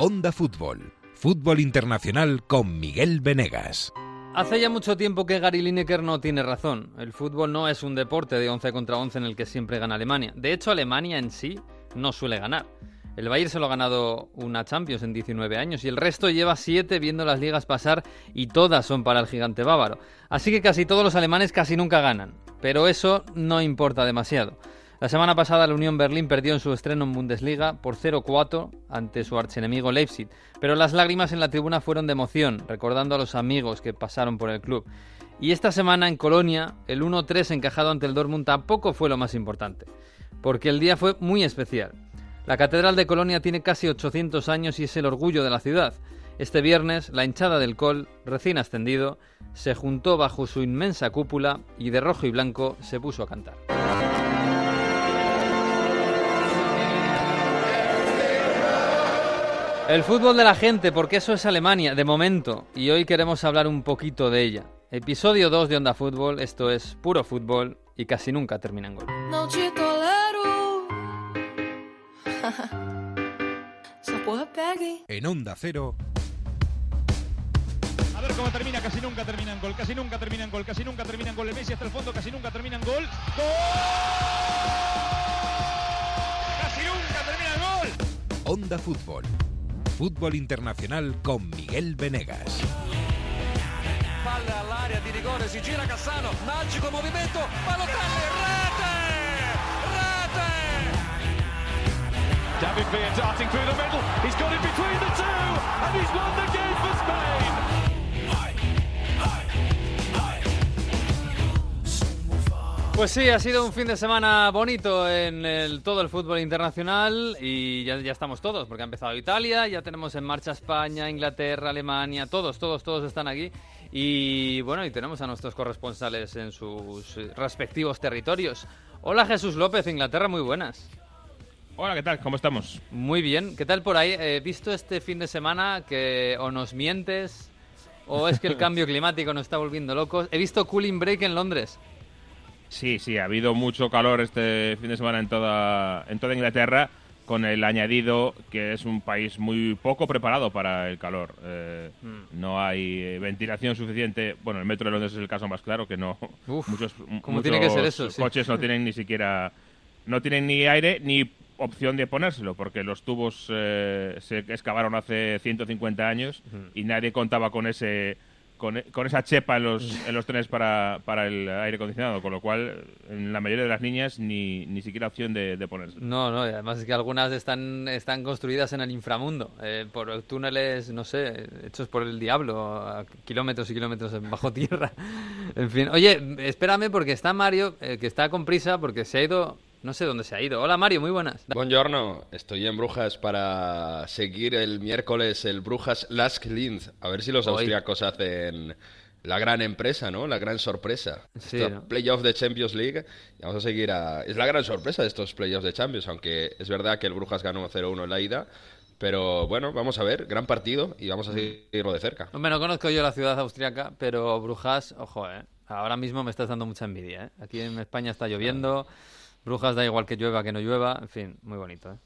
Onda Fútbol. Fútbol Internacional con Miguel Venegas. Hace ya mucho tiempo que Gary Lineker no tiene razón. El fútbol no es un deporte de 11 contra 11 en el que siempre gana Alemania. De hecho, Alemania en sí no suele ganar. El Bayern se lo ha ganado una Champions en 19 años y el resto lleva 7 viendo las ligas pasar y todas son para el gigante bávaro. Así que casi todos los alemanes casi nunca ganan. Pero eso no importa demasiado. La semana pasada la Unión Berlín perdió en su estreno en Bundesliga por 0-4 ante su archenemigo Leipzig, pero las lágrimas en la tribuna fueron de emoción, recordando a los amigos que pasaron por el club. Y esta semana en Colonia, el 1-3 encajado ante el Dortmund tampoco fue lo más importante, porque el día fue muy especial. La Catedral de Colonia tiene casi 800 años y es el orgullo de la ciudad. Este viernes, la hinchada del Col, recién ascendido, se juntó bajo su inmensa cúpula y de rojo y blanco se puso a cantar. El fútbol de la gente, porque eso es Alemania, de momento, y hoy queremos hablar un poquito de ella. Episodio 2 de Onda Fútbol, esto es puro fútbol y casi nunca termina en gol. Não te? En Onda Cero, A ver cómo termina, casi nunca termina en gol, casi nunca termina en gol, casi nunca termina en gol. El Messi hasta el fondo, casi nunca termina en gol. ¡Gol! ¡Casi nunca termina en gol! Onda Fútbol. Fútbol Internacional con Miguel Venegas. Palla all'area di rigore, si gira Cassano, magico movimento, Balotelli, rete! Rete! David Villa darting through the middle. Pues sí, ha sido un fin de semana bonito en el- todo el fútbol internacional y ya, ya estamos todos, porque ha empezado Italia, ya tenemos en marcha España, Inglaterra, Alemania, todos, todos, todos están aquí. Y bueno, y tenemos a nuestros corresponsales en sus respectivos territorios. Hola Jesús López, Inglaterra, muy buenas. Hola, ¿qué tal? ¿Cómo estamos? Muy bien, ¿qué tal por ahí? He visto este fin de semana que o nos mientes o es que el cambio climático nos está volviendo locos. He visto Cooling Break en Londres. Sí, sí, ha habido mucho calor este fin de semana en toda, en toda Inglaterra, con el añadido que es un país muy poco preparado para el calor. Eh, Mm. No hay eh, ventilación suficiente. Bueno, el metro de Londres es el caso más claro, que no. Uf, muchos ¿cómo tiene que ser muchos eso? Sí. coches no tienen ni siquiera. No tienen ni aire ni opción de ponérselo, porque los tubos eh, se excavaron hace 150 años y nadie contaba con ese. Con, e- con esa chepa en los, en los trenes para, para el aire acondicionado, con lo cual en la mayoría de las niñas ni, ni siquiera opción de, de ponérselo. No, no, y además es que algunas están, están construidas en el inframundo, eh, por túneles, no sé, hechos por el diablo, a kilómetros y kilómetros bajo tierra. en fin, oye, espérame porque está Mario, eh, que está con prisa porque se ha ido, no sé dónde se ha ido. Hola Mario, muy buenas. Buongiorno, estoy en Brujas para seguir el miércoles el Brujas Last Linz. A ver si los Hoy. austríacos hacen la gran empresa, ¿no? La gran sorpresa. Sí, ¿no? Playoffs de Champions League. y Vamos a seguir a... Es la gran sorpresa de estos playoffs de Champions, aunque es verdad que el Brujas ganó 0-1 en la ida. Pero bueno, vamos a ver, gran partido y vamos a seguirlo de cerca. Hombre, no conozco yo la ciudad austriaca, pero Brujas, ojo, eh, ahora mismo me estás dando mucha envidia. Eh. Aquí en España está lloviendo, Brujas da igual que llueva que no llueva, en fin, muy bonito. Eh.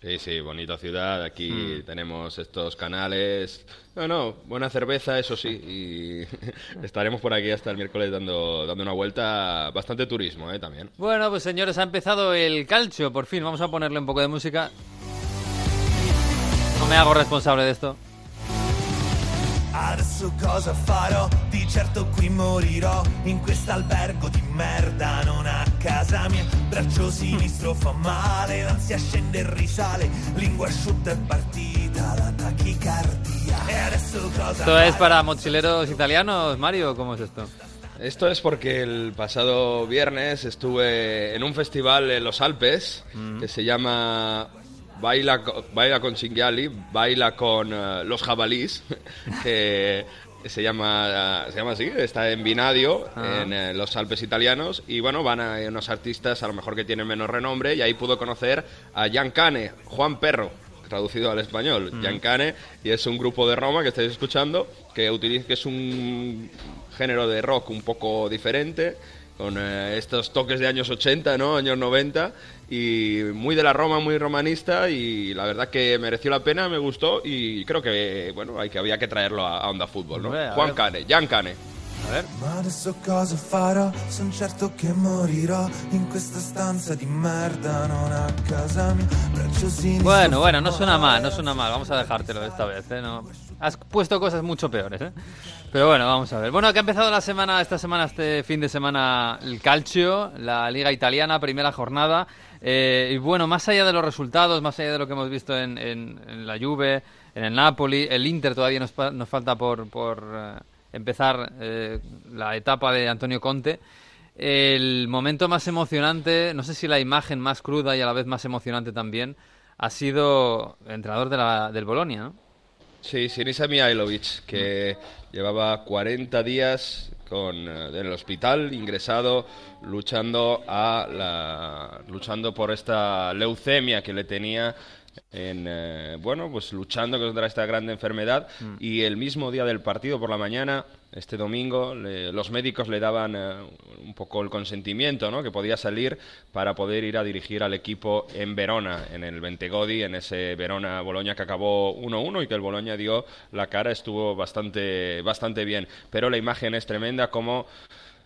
Sí, sí, bonita ciudad. Aquí Hmm. tenemos estos canales. No, no, buena cerveza, eso sí. Y estaremos por aquí hasta el miércoles dando, dando una vuelta. Bastante turismo, ¿eh? También. Bueno, pues señores, ha empezado el calcio, por fin. Vamos a ponerle un poco de música. No me hago responsable de esto. Adesso cosa farò? Di certo qui morirò in quest'albergo di merda, non a casa mia. Braccio sinistro fa male, l'ansia scende e risale, lingua asciutta e partita la tachicardia. E adesso cosa ¿Esto es para mochileros italianos, Mario? ¿Cómo es esto? Esto es porque el pasado viernes estuve en un festival en los Alpes que se llama Baila, Baila con Cinghiali, Baila con eh, los jabalís, que se llama, se llama así, está en Vinadio, Ah. en eh, los Alpes italianos, y bueno, van a unos artistas a lo mejor que tienen menos renombre, y ahí pudo conocer a Jan Cane, Juan Perro, traducido al español, Jan Cane, y es un grupo de Roma que estáis escuchando, que, utiliza, que es un género de rock un poco diferente, con eh, estos toques de años 80, ¿no? Años 90 y muy de la Roma, muy romanista y la verdad que mereció la pena, me gustó y creo que bueno, hay que había que traerlo a, a Onda Fútbol, ¿no? Hombre, Juan ver. Cane, Jan Cane. A ver. Ma adesso cosa farò? Son certo che morirò in questa stanza di merda, non a casa mia. Bueno, bueno, no suena mal, no suena mal. Vamos a dejártelo esta vez, ¿eh? No. Has puesto cosas mucho peores, ¿eh? Pero bueno, vamos a ver. Bueno, que ha empezado la semana, esta semana, este fin de semana, el calcio, la Liga Italiana, primera jornada. Eh, y bueno, más allá de los resultados, más allá de lo que hemos visto en, en- en la Juve, en el Napoli, el Inter todavía nos, nos falta por, por eh, empezar eh, la etapa de Antonio Conte. El momento más emocionante, no sé si la imagen más cruda y a la vez más emocionante también, ha sido el entrenador de la, del Bolonia, ¿no? Sí, Sinisa Mihailovic, que llevaba 40 días con, eh, en el hospital, ingresado, luchando, a la, luchando por esta leucemia que le tenía. En, eh, bueno, pues luchando contra esta gran enfermedad y el mismo día del partido por la mañana, este domingo, le- los médicos le daban eh, un poco el consentimiento, ¿no? Que podía salir para poder ir a dirigir al equipo en Verona, en el Ventegodi, en ese Verona-Boloña que acabó 1-1 y que el Boloña dio la cara, estuvo bastante, bastante bien. Pero la imagen es tremenda como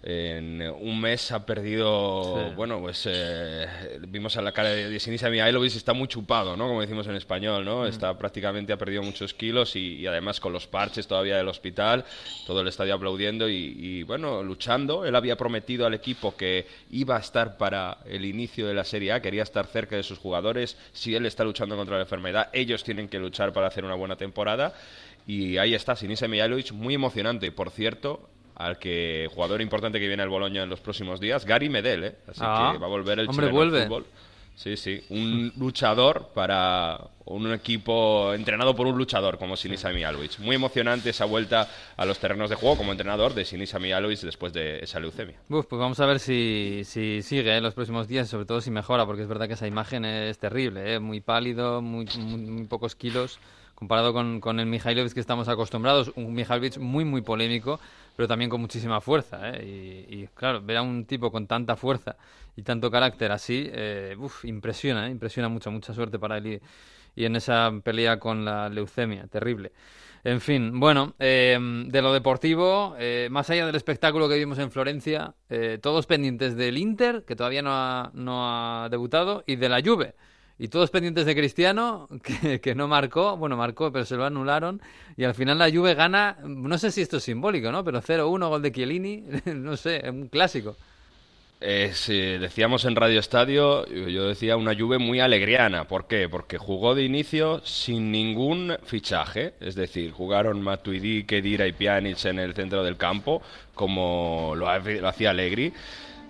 en un mes ha perdido, Sí. bueno, pues eh, vimos a la cara de Sinisa Mihailovic, está muy chupado, ¿no? Como decimos en español, ¿no? Está prácticamente, ha perdido muchos kilos y, y además con los parches todavía del hospital, todo el estadio aplaudiendo y, y, bueno, luchando. Él había prometido al equipo que iba a estar para el inicio de la Serie A, quería estar cerca de sus jugadores. Si él está luchando contra la enfermedad, ellos tienen que luchar para hacer una buena temporada. Y ahí está, Sinisa Mihailovic, muy emocionante. Por cierto, al que jugador importante que viene al Boloña en los próximos días, Gary Medel, ¿eh? Así Ah, que va a volver el hombre, al vuelve. fútbol. Sí, sí, un luchador para un equipo entrenado por un luchador como Sinisa Mihailovic. Muy emocionante esa vuelta a los terrenos de juego como entrenador de Sinisa Mihailovic después de esa leucemia. Uf, pues vamos a ver si, si sigue en los próximos días, sobre todo si mejora, porque es verdad que esa imagen es terrible, ¿eh? muy pálido, muy, muy, muy pocos kilos, comparado con, con el Mihailovic que estamos acostumbrados, un Mihailovic muy, muy polémico, pero también con muchísima fuerza. ¿eh? Y, y, claro, ver a un tipo con tanta fuerza y tanto carácter así, eh, uf, impresiona, ¿eh? impresiona mucho, mucha suerte para él y, y en esa pelea con la leucemia, terrible. En fin, bueno, eh, de lo deportivo, eh, más allá del espectáculo que vimos en Florencia, eh, todos pendientes del Inter, que todavía no ha, no ha debutado, y de la Juve. Y todos pendientes de Cristiano, que, que no marcó, bueno, marcó, pero se lo anularon. Y al final la Juve gana, no sé si esto es simbólico, ¿no? Pero 0-1, gol de Chiellini, no sé, un clásico. Eh, sí, decíamos en Radio Estadio, yo decía una Juve muy alegriana. ¿Por qué? Porque jugó de inicio sin ningún fichaje. Es decir, jugaron Matuidi, Kedira y Pjanic en el centro del campo, como lo, lo hacía Allegri.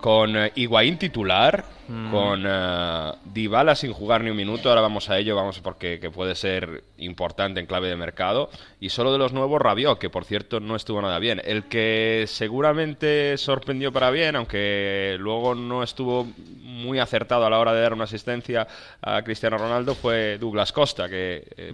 Con eh, Higuaín titular, con eh, Dybala sin jugar ni un minuto. Ahora vamos a ello, vamos porque que puede ser importante en clave de mercado. Y solo de los nuevos Rabiot, que por cierto no estuvo nada bien. El que seguramente sorprendió para bien, aunque luego no estuvo muy acertado a la hora de dar una asistencia a Cristiano Ronaldo, fue Douglas Costa, que eh,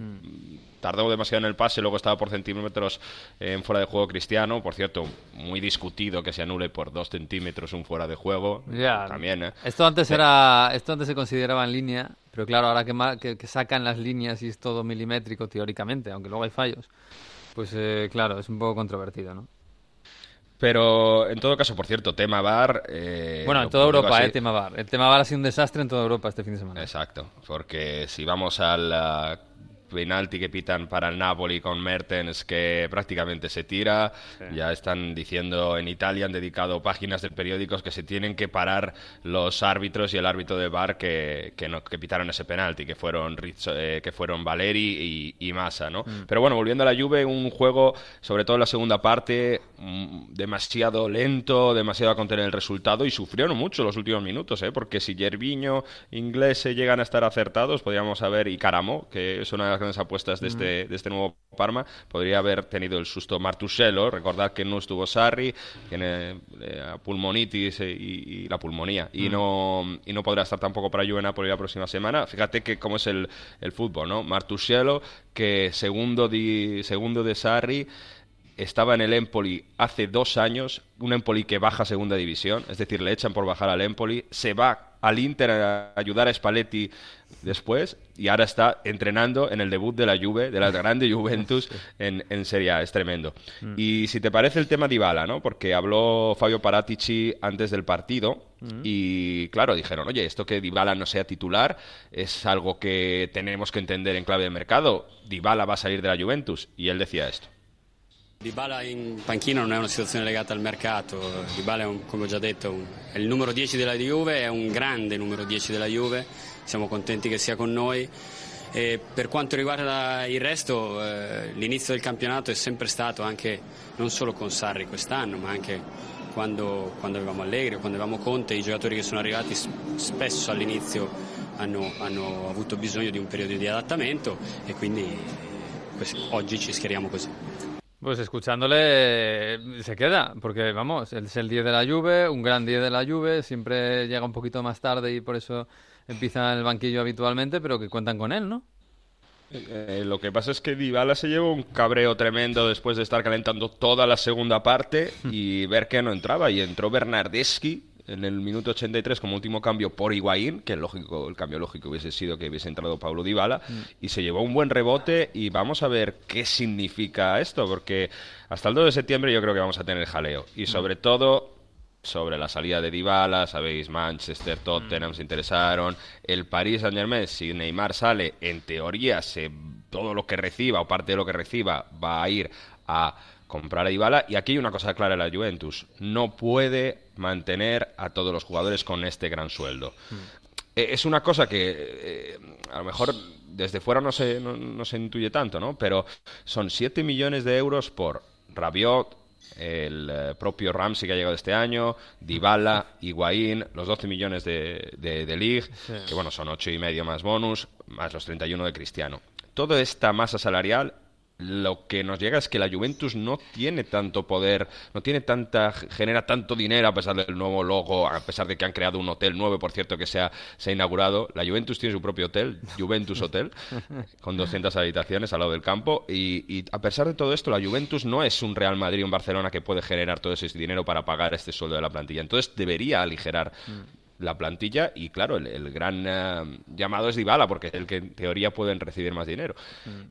tardó demasiado en el pase, luego estaba por centímetros eh, en fuera de juego Cristiano. Por cierto, muy discutido que se anule por dos centímetros un fuera de juego. Ya. También, ¿eh? Esto antes era, esto antes se consideraba en línea, pero claro, ahora que, que, que sacan las líneas y es todo milimétrico teóricamente, aunque luego hay fallos, pues eh, claro, es un poco controvertido, ¿no? Pero en todo caso, por cierto, tema VAR. eh, bueno, en toda Europa, así- eh, tema VAR. El tema VAR ha sido un desastre en toda Europa este fin de semana. Exacto, porque si vamos ah, penalti que pitan para el Napoli con Mertens, que prácticamente se tira, ya están diciendo en Italia, han dedicado páginas de periódicos que se tienen que parar los árbitros y el árbitro de VAR que, que, no, que pitaron ese penalti, que fueron, Rizzo- eh, que fueron Valeri y, y Massa, ¿no? Pero bueno, volviendo a la Juve, un juego, sobre todo en la segunda parte, mm, demasiado lento, demasiado a contener el resultado y sufrieron mucho los últimos minutos, ¿eh? porque si Gerviño, Inglés se llegan a estar acertados, podríamos haber, y Caramo, que es una las grandes apuestas de, este, de este nuevo Parma, podría haber tenido el susto Martuscello, recordad que no estuvo Sarri, tiene eh, pulmonitis eh, y, y la pulmonía, y, no, y no podrá estar tampoco para Juve Napoli la próxima semana. Fíjate que cómo es el, el fútbol, ¿no? Martuscello, que segundo, di, segundo de Sarri, estaba en el Empoli hace dos años, un Empoli que baja a segunda división, es decir, le echan por bajar al Empoli, se va al Inter a ayudar a Spalletti después y ahora está entrenando en el debut de la Juve, de la grande Juventus en, en Serie A, es tremendo. Y si te parece el tema Dybala, ¿no? Porque habló Fabio Paratici antes del partido y claro, dijeron, oye, esto que Dybala no sea titular es algo que tenemos que entender en clave de mercado. Dybala va a salir de la Juventus y él decía esto. Dybala in panchina non è una situazione legata al mercato, Dybala è, un- come ho già detto, un- è il numero 10 della Juve, è un grande numero 10 della Juve, siamo contenti che sia con noi. E per quanto riguarda il resto, eh, l'inizio del campionato è sempre stato anche non solo con Sarri quest'anno, ma anche quando, quando avevamo Allegri o quando avevamo Conte, i giocatori che sono arrivati spesso all'inizio hanno, hanno avuto bisogno di un periodo di adattamento e quindi eh, oggi ci schieriamo così. Pues escuchándole eh, se queda, porque vamos, es el 10 de la Juve, un gran 10 de la Juve, siempre llega un poquito más tarde y por eso empieza en el banquillo habitualmente, pero que cuentan con él, ¿no? Eh, lo que pasa es que Dybala se llevó un cabreo tremendo después de estar calentando toda la segunda parte y ver que no entraba. Y entró Bernardeschi en el minuto 83 como último cambio por Higuaín, que lógico, el cambio lógico hubiese sido que hubiese entrado Pablo Dybala, y se llevó un buen rebote y vamos a ver qué significa esto, porque hasta el 2 de septiembre yo creo que vamos a tener jaleo. Y sobre todo sobre la salida de Dybala, sabéis, Manchester, Tottenham se interesaron, el Paris Saint-Germain, si Neymar sale, en teoría se, todo lo que reciba o parte de lo que reciba va a ir a comprar a Dybala. Y aquí hay una cosa clara en la Juventus, no puede mantener a todos los jugadores con este gran sueldo. Eh, Es una cosa que eh, a lo mejor desde fuera no se, no, no se intuye tanto, ¿no? Pero son 7 millones de euros por Rabiot, el eh, propio Ramsey que ha llegado este año, Dybala, Higuaín, los 12 millones de, de, de League, que bueno, son 8 y medio más bonus, más los 31 de Cristiano. Toda esta masa salarial lo que nos llega es que la Juventus no tiene tanto poder, no tiene tanta, genera tanto dinero a pesar del nuevo logo, a pesar de que han creado un hotel nuevo, por cierto, que se ha, se ha inaugurado. La Juventus tiene su propio hotel, Juventus Hotel, con 200 habitaciones al lado del campo. Y, y a pesar de todo esto, la Juventus no es un Real Madrid o un Barcelona que puede generar todo ese dinero para pagar este sueldo de la plantilla. Entonces debería aligerar la plantilla y claro, el, el gran eh, llamado es Dybala porque es el que en teoría pueden recibir más dinero.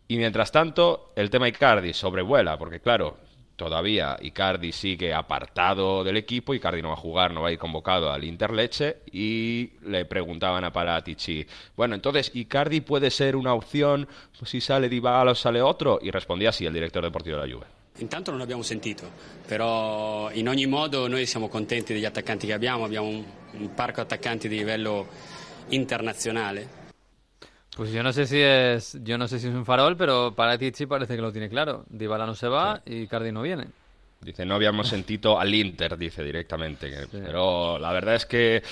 Y mientras tanto, el tema Icardi sobrevuela porque claro, todavía Icardi sigue apartado del equipo, Icardi no va a jugar, no va a ir convocado al Interleche y le preguntaban a Paratici, bueno, entonces Icardi puede ser una opción si sale Dybala o sale otro y respondía así el director deportivo de la Juve. Intanto non abbiamo sentito, però in ogni modo noi siamo contenti degli attaccanti che abbiamo, abbiamo un, un parco attaccanti di livello internazionale. Pues yo no sé si es, yo no sé si es un farol, pero para Tichi parece que lo tiene claro. Dybala no se va y Cardi no viene. Dice, no habíamos sentido al Inter, dice directamente. que- Pero la verdad es que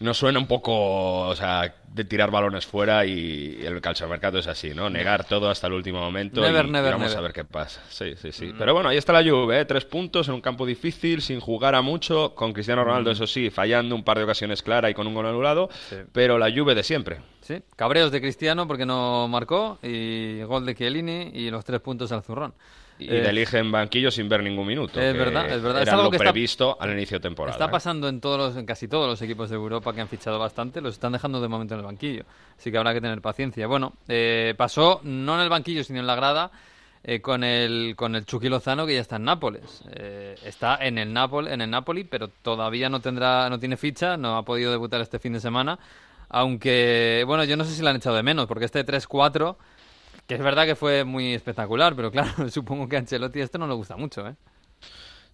nos suena un poco, o sea, de tirar balones fuera y el calciomercado es así, ¿no? Negar todo hasta el último momento Never, y, y never, vamos never. a ver qué pasa. Sí, sí, sí. Pero bueno, ahí está la Juve, ¿eh? Tres puntos en un campo difícil, sin jugar a mucho, con Cristiano Ronaldo, eso sí, fallando un par de ocasiones claras y con un gol anulado, pero la Juve de siempre. Sí, cabreos de Cristiano porque no marcó y gol de Chiellini y los tres puntos al zurrón. Y Eh, de elige en banquillo sin ver ningún minuto. es que verdad, es verdad. Es Era algo lo que está- previsto al inicio de temporada. Está ¿eh? pasando en todos los, en casi todos los equipos de Europa que han fichado bastante, los están dejando de momento en el banquillo. Así que habrá que tener paciencia. Bueno, eh, pasó no en el banquillo, sino en la grada, eh, con el con el Chucky Lozano que ya está en Nápoles. Está en el Nápoles, en el Napoli, pero todavía no tendrá, no tiene ficha, no ha podido debutar este fin de semana. Aunque, bueno, yo no sé si lo han echado de menos, porque este 3-4, que es verdad que fue muy espectacular, pero claro, supongo que a Ancelotti esto no le gusta mucho, ¿eh?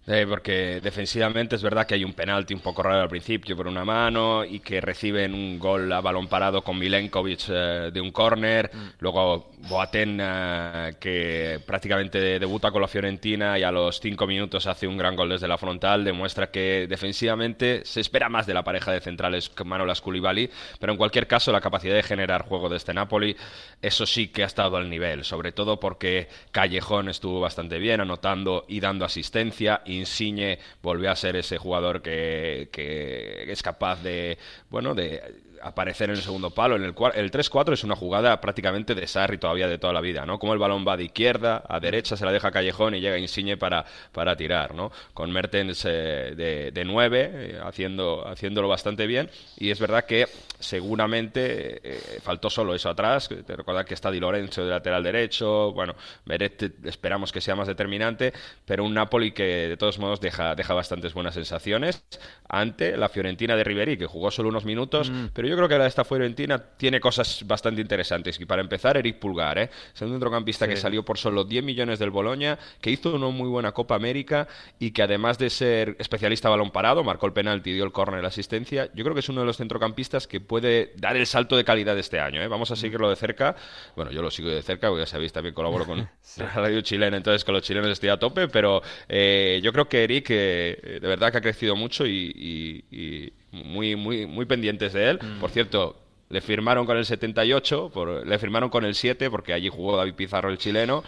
Eh, porque defensivamente es verdad que hay un penalti un poco raro al principio por una mano y que reciben un gol a balón parado con Milenkovic eh, de un córner. Luego Boateng, eh, que prácticamente debuta con la Fiorentina y a los cinco minutos hace un gran gol desde la frontal, demuestra que defensivamente se espera más de la pareja de centrales que Manolas Koulibaly, pero en cualquier caso la capacidad de generar juego de este Napoli, eso sí que ha estado al nivel, sobre todo porque Callejón estuvo bastante bien anotando y dando asistencia, Insigne volvió a ser ese jugador que, que es capaz de, bueno, de aparecer en el segundo palo. En el, el 3-4 es una jugada prácticamente de Sarri todavía de toda la vida, ¿no? Como el balón va de izquierda a derecha, se la deja Callejón y llega Insigne para, para tirar, ¿no? Con Mertens eh, de, de 9, eh, haciendo, haciéndolo bastante bien. Y es verdad que seguramente eh, faltó solo eso atrás. Te recuerda que está Di Lorenzo de lateral derecho. Bueno, Meret esperamos que sea más determinante, pero un Napoli que de todos modos deja, deja bastantes buenas sensaciones ante la Fiorentina de Ribery, que jugó solo unos minutos, pero yo creo que la de esta Fiorentina tiene cosas bastante interesantes. Y para empezar, Eric Pulgar, ¿eh? es un centrocampista que salió por solo 10 millones del Boloña, que hizo una muy buena Copa América y que además de ser especialista a balón parado, marcó el penalti, dio el córner, la asistencia, yo creo que es uno de los centrocampistas que puede dar el salto de calidad este año. ¿eh? Vamos a seguirlo de cerca. Bueno, yo lo sigo de cerca, porque ya sabéis, también colaboro con la radio chilena, entonces con los chilenos estoy a tope, pero eh, yo creo que Eric eh, de verdad que ha crecido mucho y, y- y muy, muy, muy pendientes de él. Por cierto, le firmaron con el 78, por- le firmaron con el 7 porque allí jugó David Pizarro el chileno.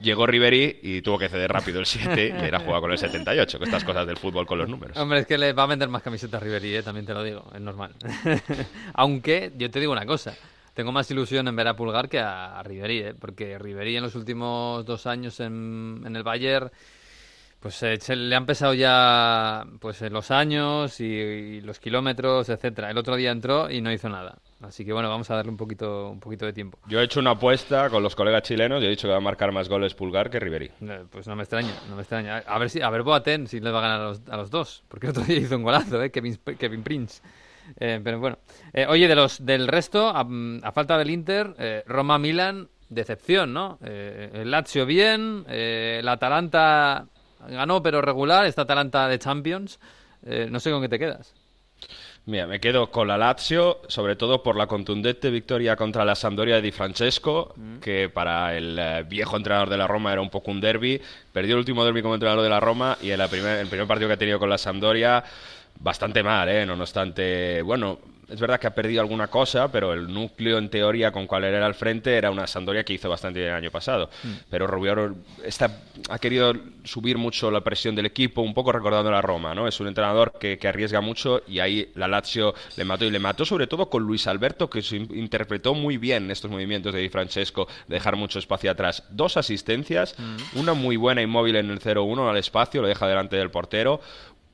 Llegó Ribery y tuvo que ceder rápido el 7 y era jugar con el 78, que estas cosas del fútbol con los números. Hombre, es que le va a vender más camisetas Ribery, ¿eh? también te lo digo, es normal. Aunque yo te digo una cosa, tengo más ilusión en ver a Pulgar que a Ribery, ¿eh? porque Ribery en los últimos dos años en, en el Bayern, pues eh, se le han pesado ya pues eh, los años y, y los kilómetros, etcétera. El otro día entró y no hizo nada. Así que bueno, vamos a darle un poquito, un poquito de tiempo. Yo he hecho una apuesta con los colegas chilenos y he dicho que va a marcar más goles Pulgar que Ribery. Eh, Pues no me extraña, no me extraña. A ver si, a ver Boateng si le va a ganar a los, a los dos, porque el otro día hizo un golazo, ¿eh? Kevin, Kevin Prince. Eh, pero bueno, Eh, oye, de los del resto, a, a falta del Inter, eh, Roma-Milan, decepción, ¿no? El Lazio bien, eh, el Atalanta ganó pero regular, esta Atalanta de Champions. Eh, no sé con qué te quedas. Mira, me quedo con la Lazio, sobre todo por la contundente victoria contra la Sampdoria de Di Francesco, que para el eh, viejo entrenador de la Roma era un poco un derby. Perdió el último derby como entrenador de la Roma y en la primer, el primer partido que ha tenido con la Sampdoria, bastante mal, ¿eh? No obstante, bueno, es verdad que ha perdido alguna cosa, pero el núcleo en teoría con cual era al frente era una Sampdoria que hizo bastante bien el año pasado. Pero Rubiaro está, ha querido subir mucho la presión del equipo, un poco recordando a la Roma, ¿no? Es un entrenador que, que arriesga mucho y ahí la Lazio le mató y le mató sobre todo con Luis Alberto, que se interpretó muy bien estos movimientos de Di Francesco, de dejar mucho espacio atrás. Dos asistencias, una muy buena inmóvil en el 0-1 al espacio, lo deja delante del portero.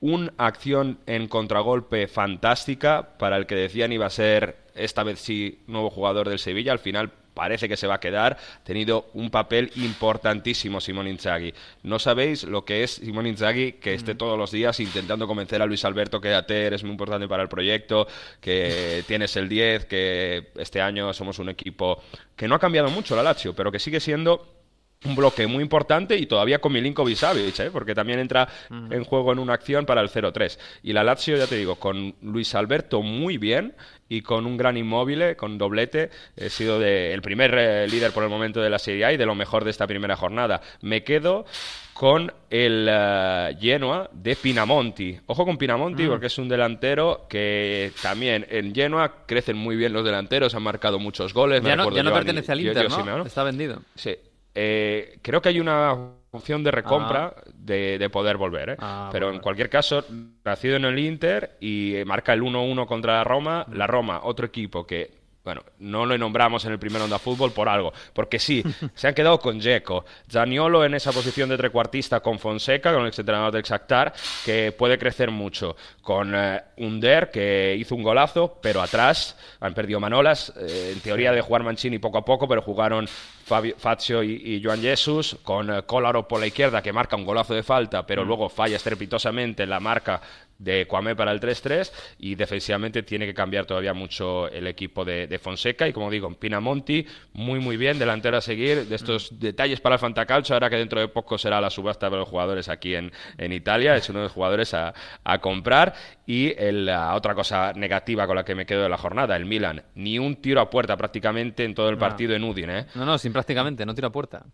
Una acción en contragolpe fantástica para el que decían iba a ser esta vez sí nuevo jugador del Sevilla. Al final parece que se va a quedar. Ha tenido un papel importantísimo Simón Inzaghi. No sabéis lo que es Simón Inzaghi que esté todos los días intentando convencer a Luis Alberto que Ater es muy importante para el proyecto, que tienes el 10, que este año somos un equipo que no ha cambiado mucho la Lazio, pero que sigue siendo un bloque muy importante y todavía con Milinkovic Savic, ¿eh? porque también entra en juego en una acción para el 0-3. Y la Lazio, ya te digo, con Luis Alberto muy bien y con un gran inmóvil, con doblete, he sido de- el primer eh, líder por el momento de la Serie A y de lo mejor de esta primera jornada. Me quedo con el eh, Genoa de Pinamonti. Ojo con Pinamonti porque es un delantero que también en Genoa crecen muy bien los delanteros, han marcado muchos goles. Ya no, ya no pertenece al Inter, ¿no? Está vendido. Sí. Eh, creo que hay una opción de recompra de, de poder volver, ¿eh? Ah, pero en cualquier caso, nacido en el Inter y eh, marca el 1-1 contra la Roma. La Roma, otro equipo que, bueno, no lo nombramos en el primer Onda Fútbol por algo, porque sí, se han quedado con Dzeko, Zaniolo en esa posición de trecuartista con Fonseca, con el exentrenador del Shakhtar, que puede crecer mucho, con eh, Under, que hizo un golazo, pero atrás han perdido Manolas, eh, en teoría de jugar Mancini poco a poco, pero jugaron Fabio, Fazio y, y Joan Jesus, con eh, Kolarov por la izquierda, que marca un golazo de falta, pero luego falla estrepitosamente en la marca de Kwame para el 3-3 y defensivamente tiene que cambiar todavía mucho el equipo de, de Fonseca y como digo, Pinamonti muy muy bien, delantero a seguir de estos detalles para el Fantacalcio, ahora que dentro de poco será la subasta de los jugadores aquí en, en Italia, es uno de los jugadores a, a comprar y el- la otra cosa negativa con la que me quedo de la jornada, el Milan, ni un tiro a puerta prácticamente en todo el No. partido en Udine, ¿eh? No, no, sin prácticamente, no tira a puerta.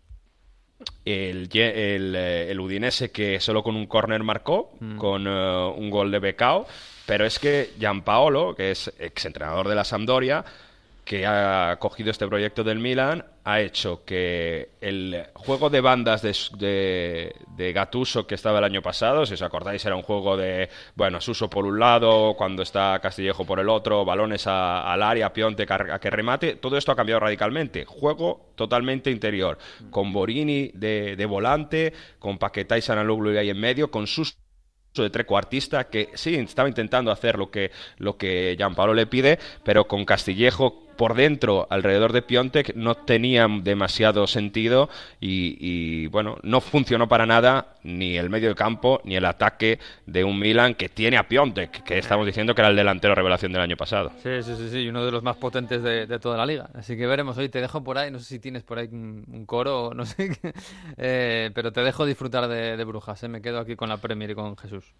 el, eh, el Udinese que solo con un córner marcó, con eh, un gol de Becao, pero es que Gianpaolo, que es exentrenador de la Sampdoria, que ha cogido este proyecto del Milan, ha hecho que el juego de bandas de, de, Gattuso que estaba el año pasado, si os acordáis, era un juego de, bueno, Suso por un lado, cuando está Castillejo por el otro, balones al área, Pionte a que remate, todo esto ha cambiado radicalmente. Juego totalmente interior, con Borini de, de volante, con Paquetá y Sanaloglu ahí en medio, con Suso de trecuartista que sí estaba intentando hacer lo que lo que Gianpaolo le pide, pero con Castillejo por dentro, alrededor de Piontek, no tenía demasiado sentido y, y, bueno, no funcionó para nada ni el medio del campo ni el ataque de un Milan que tiene a Piontek, que estamos diciendo que era el delantero revelación del año pasado. Sí, sí, sí, sí, y uno de los más potentes de, de toda la liga. Así que veremos. Hoy te dejo por ahí, no sé si tienes por ahí un, un coro o no sé qué, eh, pero te dejo disfrutar de, de Brujas. ¿eh? Me quedo aquí con la Premier y con Jesús.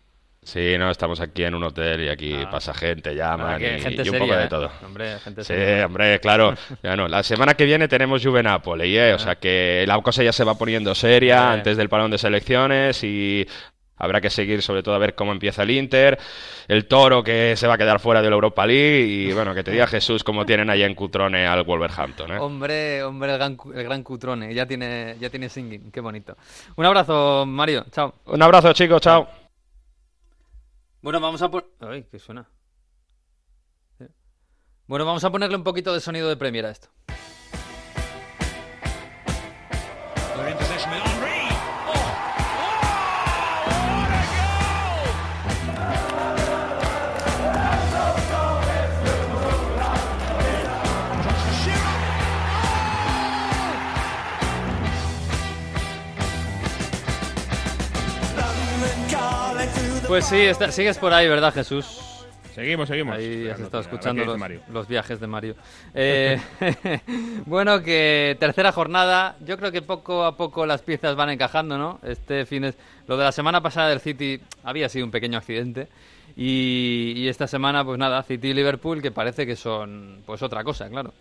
Sí, no, estamos aquí en un hotel y aquí Ah. pasa gente, llaman Ah, y, gente y un seria, poco de ¿eh? todo. Hombre, gente Sí, seria. hombre, claro. Ya no, la semana que viene tenemos Juve Napoli, ¿eh? o sea que la cosa ya se va poniendo seria Vale. antes del parón de selecciones y habrá que seguir sobre todo a ver cómo empieza el Inter, el Toro que se va a quedar fuera de la Europa League y bueno, que te diga Jesús cómo tienen allá en Cutrone al Wolverhampton. ¿eh? Hombre, hombre, el gran, el gran Cutrone. Ya tiene, ya tiene singing. Qué bonito. Un abrazo, Mario. Chao. Un abrazo chicos, chao. Bueno, vamos a poner... Ay, ¿qué suena? Bueno, vamos a ponerle un poquito de sonido de Premier a esto. Pues sí, está- sigues por ahí, ¿verdad, Jesús? Seguimos, seguimos. Ahí has estado escuchando los, Mario. los viajes de Mario. Eh, bueno, que tercera jornada. Yo creo que poco a poco las piezas van encajando, ¿no? Este fin es... Lo de la semana pasada del City había sido un pequeño accidente. Y, y esta semana, pues nada, City y Liverpool, que parece que son pues otra cosa, claro.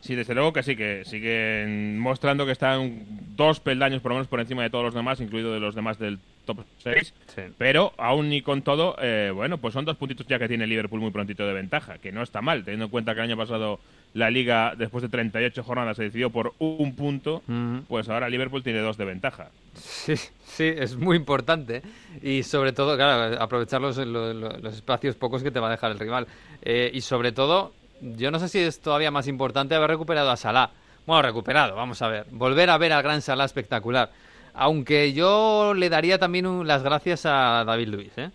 Sí, desde luego que sí, que siguen mostrando que están dos peldaños por lo menos por encima de todos los demás, incluido de los demás del top 6. Sí. Pero aún y con todo, eh, bueno, pues son dos puntitos ya que tiene Liverpool muy prontito de ventaja, que no está mal, teniendo en cuenta que el año pasado la liga, después de 38 jornadas, se decidió por un punto, pues ahora Liverpool tiene dos de ventaja. Sí, sí, es muy importante. Y sobre todo, claro, aprovechar los, lo- lo- los espacios pocos que te va a dejar el rival. Eh, y sobre todo, yo no sé si es todavía más importante haber recuperado a Salah. Bueno, recuperado, vamos a ver. Volver a ver al gran Salah espectacular. Aunque yo le daría también un- las gracias a David Luis, ¿eh?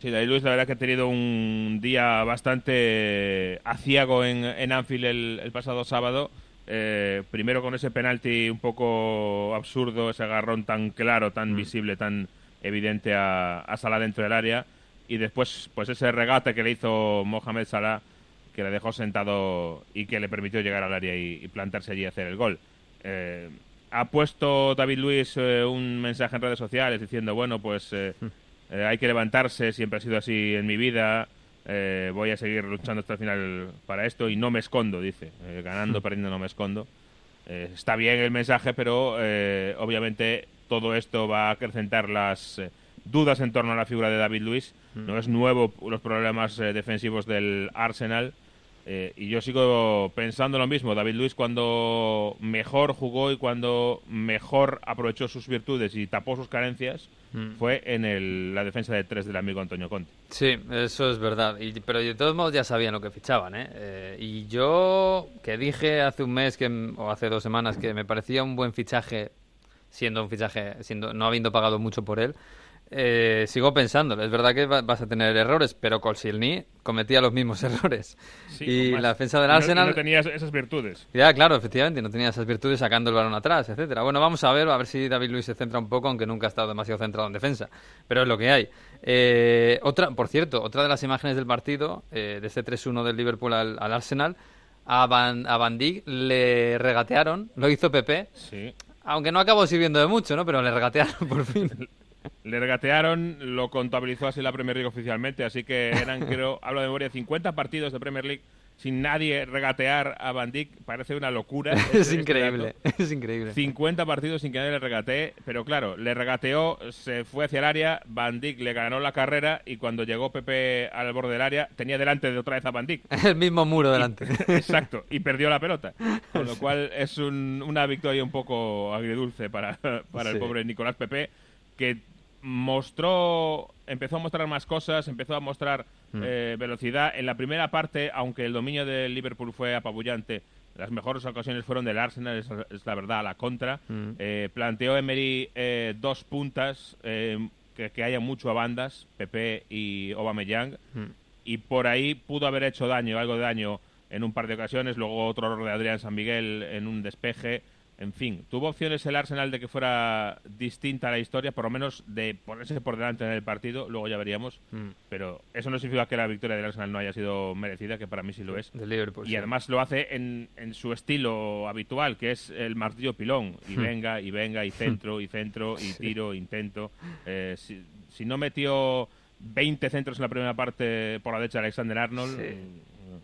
Sí, David Luis la verdad que ha tenido un día bastante aciago en, en Anfield el, el pasado sábado. Eh, primero con ese penalti un poco absurdo, ese agarrón tan claro, tan visible, tan evidente a, a Salah dentro del área. Y después, pues ese regate que le hizo Mohamed Salah, que le dejó sentado y que le permitió llegar al área y, y plantarse allí y hacer el gol. Eh, ha puesto David Luis eh, un mensaje en redes sociales diciendo, bueno, pues eh, eh, hay que levantarse, siempre ha sido así en mi vida, voy a seguir luchando hasta el final para esto y no me escondo, dice, ganando, perdiendo, no me escondo. Está bien el mensaje, pero eh, obviamente todo esto va a acrecentar las dudas en torno a la figura de David Luis. No es nuevo los problemas defensivos del Arsenal. Eh, y yo sigo pensando lo mismo. David Luis cuando mejor jugó y cuando mejor aprovechó sus virtudes y tapó sus carencias Mm. fue en el- la defensa de tres del amigo Antonio Conte. Sí, eso es verdad. Y, pero de todos modos ya sabían lo que fichaban, ¿eh? Eh, y yo, que dije hace un mes que, o hace dos semanas que me parecía un buen fichaje, siendo un fichaje, siendo no habiendo pagado mucho por él, eh, sigo pensándolo. Es verdad que va- vas a tener errores, pero Colsilni cometía los mismos errores. Sí, y la defensa del Y no- Arsenal... no tenía esas virtudes. Ya, claro, efectivamente, no tenía esas virtudes sacando el balón atrás, etcétera. Bueno, vamos a ver, a ver si David Luis se centra un poco, aunque nunca ha estado demasiado centrado en defensa. Pero es lo que hay. Eh, otra, por cierto, otra de las imágenes del partido, eh, de este 3-1 del Liverpool al, al Arsenal, a Van, a Van Dijk le regatearon, lo hizo Pepe, Sí. aunque no acabó sirviendo de mucho, ¿no? Pero le regatearon por fin. Le regatearon, lo contabilizó así la Premier League oficialmente, así que eran, creo, hablo de memoria, 50 partidos de Premier League sin nadie regatear a Van Dijk parece una locura. es Este- este increíble, dato. es increíble. 50 partidos sin que nadie le regatee, pero claro, le regateó, se fue hacia el área, Van Dijk le ganó la carrera y cuando llegó Pepe al borde del área tenía delante de otra vez a Van Dijk. El mismo muro delante. Exacto, y perdió la pelota. Con lo cual es un- una victoria un poco agridulce para, para el pobre Nicolás Pepe, que mostró, empezó a mostrar más cosas, empezó a mostrar Mm. eh, velocidad. En la primera parte, aunque el dominio del Liverpool fue apabullante, las mejores ocasiones fueron del Arsenal, es, es la verdad, a la contra. Mm. Eh, planteó Emery eh, dos puntas, eh, que, que haya mucho a bandas, Pepe y Aubameyang, Mm. y por ahí pudo haber hecho daño, algo de daño en un par de ocasiones, luego otro error de Adrián San Miguel en un despeje, en fin, tuvo opciones el Arsenal de que fuera distinta la historia, por lo menos de ponerse por delante en el partido, luego ya veríamos, Mm. pero eso no significa que la victoria del Arsenal no haya sido merecida, que para mí sí lo es. De Liverpool. Y sí. además lo hace en, en su estilo habitual, que es el martillo pilón. Y Hmm. venga, y venga, y centro, y centro, y tiro, intento. Eh, si, si no metió 20 centros en la primera parte por la derecha de Alexander Arnold, Sí.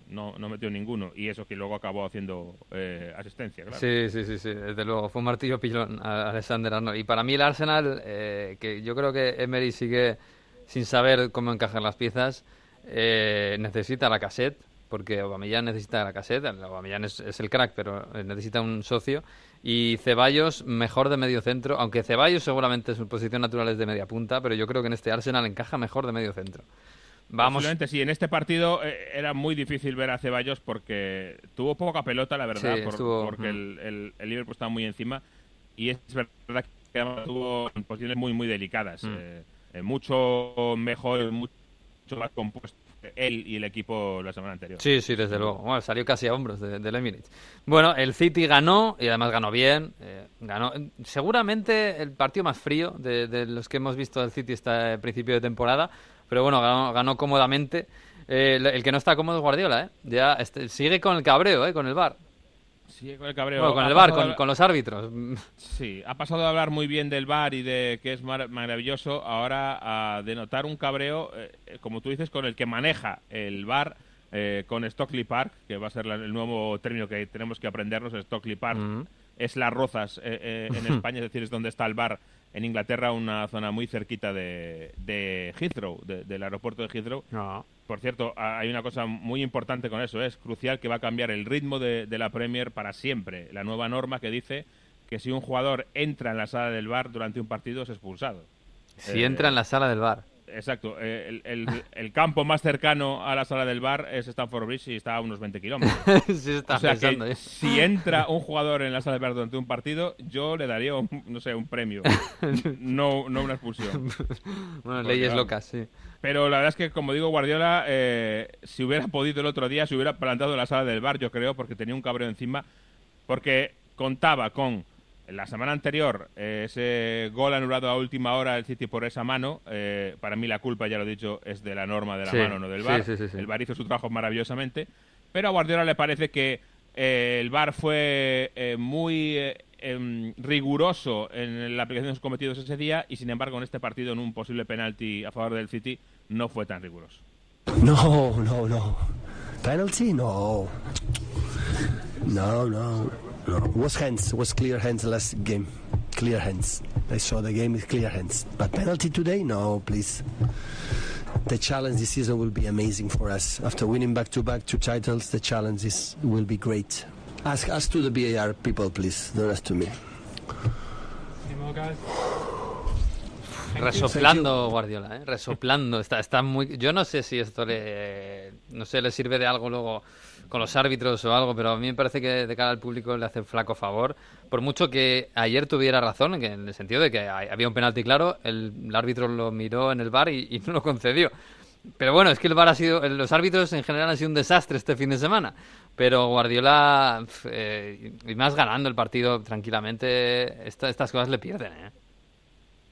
No, no metió ninguno. Y eso que luego acabó haciendo eh, asistencia, claro. Sí, sí, sí, sí, desde luego. Fue un martillo pilón a Alexander Arnold. Y para mí el Arsenal, eh, que yo creo que Emery sigue sin saber cómo encajar las piezas, eh, necesita la cassette, porque Aubameyang necesita la cassette. Aubameyang es, es el crack, pero eh, necesita un socio. Y Ceballos, mejor de medio centro, aunque Ceballos seguramente su posición natural es de media punta, pero yo creo que en este Arsenal encaja mejor de medio centro. Vamos, sí, en este partido eh, era muy difícil ver a Ceballos porque tuvo poca pelota, la verdad, Sí, por- estuvo- porque mm. el, el, el Liverpool estaba muy encima y es verdad que además tuvo posiciones muy, muy delicadas. Mm. eh, eh, mucho mejor, mucho más compuesto él y el equipo la semana anterior. Sí, sí, desde luego. Bueno, salió casi a hombros de- del Emirates. Bueno, el City ganó y además ganó bien. eh, ganó seguramente el partido más frío de, de los que hemos visto del City este principio de temporada. Pero bueno, ganó, ganó cómodamente. Eh, el, que no está cómodo es Guardiola, ¿eh? Ya este, sigue con el cabreo, ¿eh? Con el bar. Sí, con el cabreo. Bueno, con Ha el bar, con, los árbitros. Sí, ha pasado de hablar muy bien del bar y de que es mar- maravilloso, ahora a denotar un cabreo, eh, como tú dices, con el que maneja el bar, eh, con Stockley Park, que va a ser la- el nuevo término que tenemos que aprendernos, Stockley Park. Mm. Es Las Rozas eh, eh, en España, es decir, es donde está el bar en Inglaterra, una zona muy cerquita de, de Heathrow, de- del aeropuerto de Heathrow. No. Por cierto, hay una cosa muy importante con eso, ¿eh? es crucial que va a cambiar el ritmo de, de la Premier para siempre. La nueva norma que dice que si un jugador entra en la sala del bar durante un partido es expulsado. Si Eh, entra en la sala del bar. Exacto, eh, el, el- el campo más cercano a la sala del bar es Stamford Bridge y está a unos 20 kilómetros. sí, está O sea pensando. que ¿eh? si entra un jugador en la sala del bar durante un partido, yo le daría, un, no sé, un premio, no, no una expulsión. Bueno, leyes locas, sí. Pero la verdad es que, como digo, Guardiola, eh, si hubiera podido el otro día, se hubiera plantado en la sala del bar, yo creo, porque tenía un cabreo encima, porque contaba con la semana anterior eh, ese gol anulado a última hora del City por esa mano. eh, para mí la culpa, ya lo he dicho, es de la norma de la Sí, mano, no del sí, bar. sí, sí, sí. El bar hizo su trabajo maravillosamente, pero a Guardiola le parece que eh, el bar fue eh, muy eh, em, riguroso en la aplicación de los cometidos ese día y sin embargo en este partido en un posible penalti a favor del City no fue tan riguroso. No, no, no. Penalty? No. No, no, no. Was hands, was clear hands last game. Clear hands. I saw the game with clear hands. But penalty today? No, please. The challenge this season will be amazing for us. After winning back-to-back two titles, the challenge is, will be great. Ask, us to the BAR people, please. Don't ask to me. Resoplando Guardiola, ¿eh? Resoplando. Está, está muy... Yo no sé si esto le, no sé, le sirve de algo luego con los árbitros o algo, pero a mí me parece que de cara al público le hace flaco favor. Por mucho que ayer tuviera razón, que en el sentido de que había un penalti claro, el, el árbitro lo miró en el bar y, y no lo concedió. Pero bueno, es que el VAR ha sido, los árbitros en general han sido un desastre este fin de semana. Pero Guardiola, eh, y más ganando el partido tranquilamente, esta- estas cosas le pierden, ¿eh?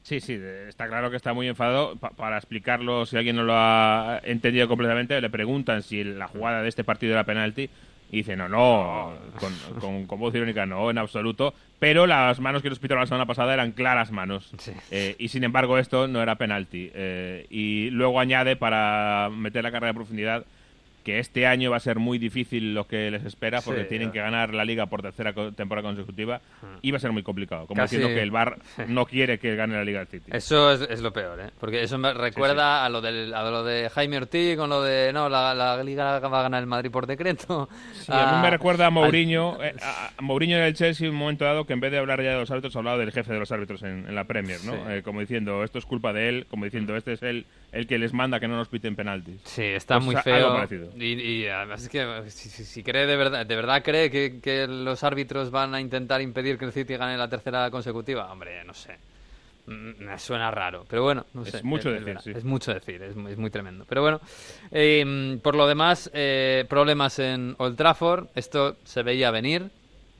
Sí, sí, está claro que está muy enfadado. Pa- para explicarlo, si alguien no lo ha entendido completamente, le preguntan si la jugada de este partido era penalti. Y dice, no, no, con, con, con voz irónica, no, en absoluto. Pero las manos que nos pitaron la semana pasada eran claras manos. Sí. Eh, y sin embargo, esto no era penalti. Eh, y luego añade, para meter la carga de profundidad, que este año va a ser muy difícil lo que les espera porque Sí, tienen ya. que ganar la liga por tercera co- temporada consecutiva y va a ser muy complicado. Como Casi- diciendo que el Bar no quiere que gane la liga del City. Eso es, es lo peor, ¿eh? Porque eso me recuerda A, lo del, a lo de Jaime Ortiz con lo de, no, la, la Liga va a ganar el Madrid por decreto. A mí me recuerda a al- Mourinho, eh, a, Mourinho en el Chelsea en un momento dado que en vez de hablar ya de los árbitros hablaba del jefe de los árbitros en, en la Premier, ¿no? Eh, como diciendo, esto es culpa de él, como diciendo, este es él el que les manda que no nos piten penaltis. Sí, está Pues muy feo. algo parecido. Y, y además es que si, si- si cree de verdad, de verdad cree que, que los árbitros van a intentar impedir que el City gane la tercera consecutiva, hombre, no sé. Mm, Me suena raro, pero bueno, no Es sé. mucho es decir, verdad, sí. Es mucho decir, es, muy- es muy tremendo. Pero bueno, eh, por lo demás, eh, problemas en Old Trafford, esto se veía venir.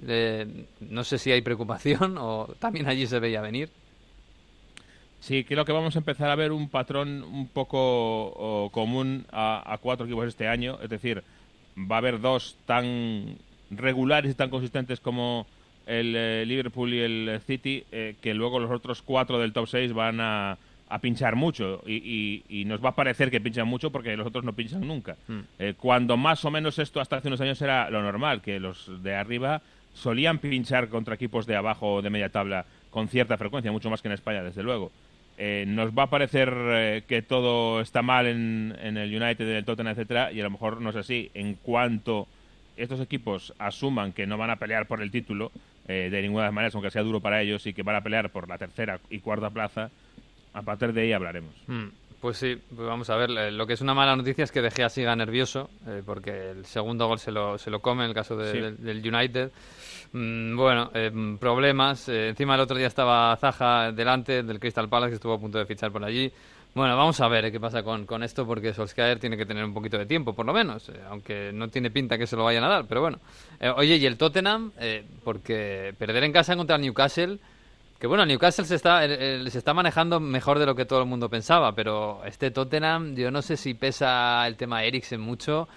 Eh, no sé si hay preocupación o también allí se veía venir. Sí, creo que vamos a empezar a ver un patrón un poco o, común a, a cuatro equipos este año. Es decir, va a haber dos tan regulares y tan consistentes como el eh, Liverpool y el City, eh, que luego los otros cuatro del top 6 van a, a pinchar mucho. Y, y- y nos va a parecer que pinchan mucho porque los otros no pinchan nunca. Eh, cuando más o menos esto hasta hace unos años era lo normal, que los de arriba solían pinchar contra equipos de abajo o de media tabla con cierta frecuencia, mucho más que en España, desde luego. Eh, nos va a parecer eh, que todo está mal en, en el United, en el Tottenham, etcétera, y a lo mejor no es así. En cuanto estos equipos asuman que no van a pelear por el título eh, de ninguna de las maneras, aunque sea duro para ellos, y que van a pelear por la tercera y cuarta plaza, a partir de ahí hablaremos. Mm, Pues sí, pues vamos a ver. eh, Lo que es una mala noticia es que De Gea siga nervioso, eh, porque el segundo gol se lo, se lo come en el caso de- Sí. del, del United. Mm, bueno, eh, problemas. eh, encima el otro día estaba Zaha delante del Crystal Palace, que estuvo a punto de fichar por allí. Bueno, vamos a ver eh, qué pasa con, con esto, porque Solskjaer tiene que tener un poquito de tiempo, por lo menos, eh, aunque no tiene pinta que se lo vayan a dar, pero bueno. Eh, oye, y el Tottenham, Eh, porque perder en casa contra el Newcastle... Que bueno, el Newcastle se está, se está manejando mejor de lo que todo el mundo pensaba, pero este Tottenham, yo no sé si pesa el tema Eriksen mucho,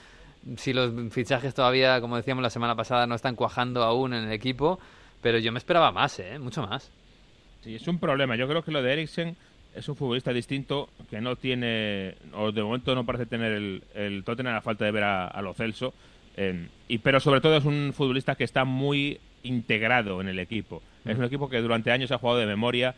si los fichajes todavía, como decíamos la semana pasada, no están cuajando aún en el equipo, pero yo me esperaba más, ¿eh? Mucho más. Sí, es un problema. Yo creo que lo de Eriksen es un futbolista distinto que no tiene, o de momento no parece tener el, el Tottenham a falta de ver a, a Lo Celso. eh, y, pero sobre todo es un futbolista que está muy integrado en el equipo. Es un equipo que durante años ha jugado de memoria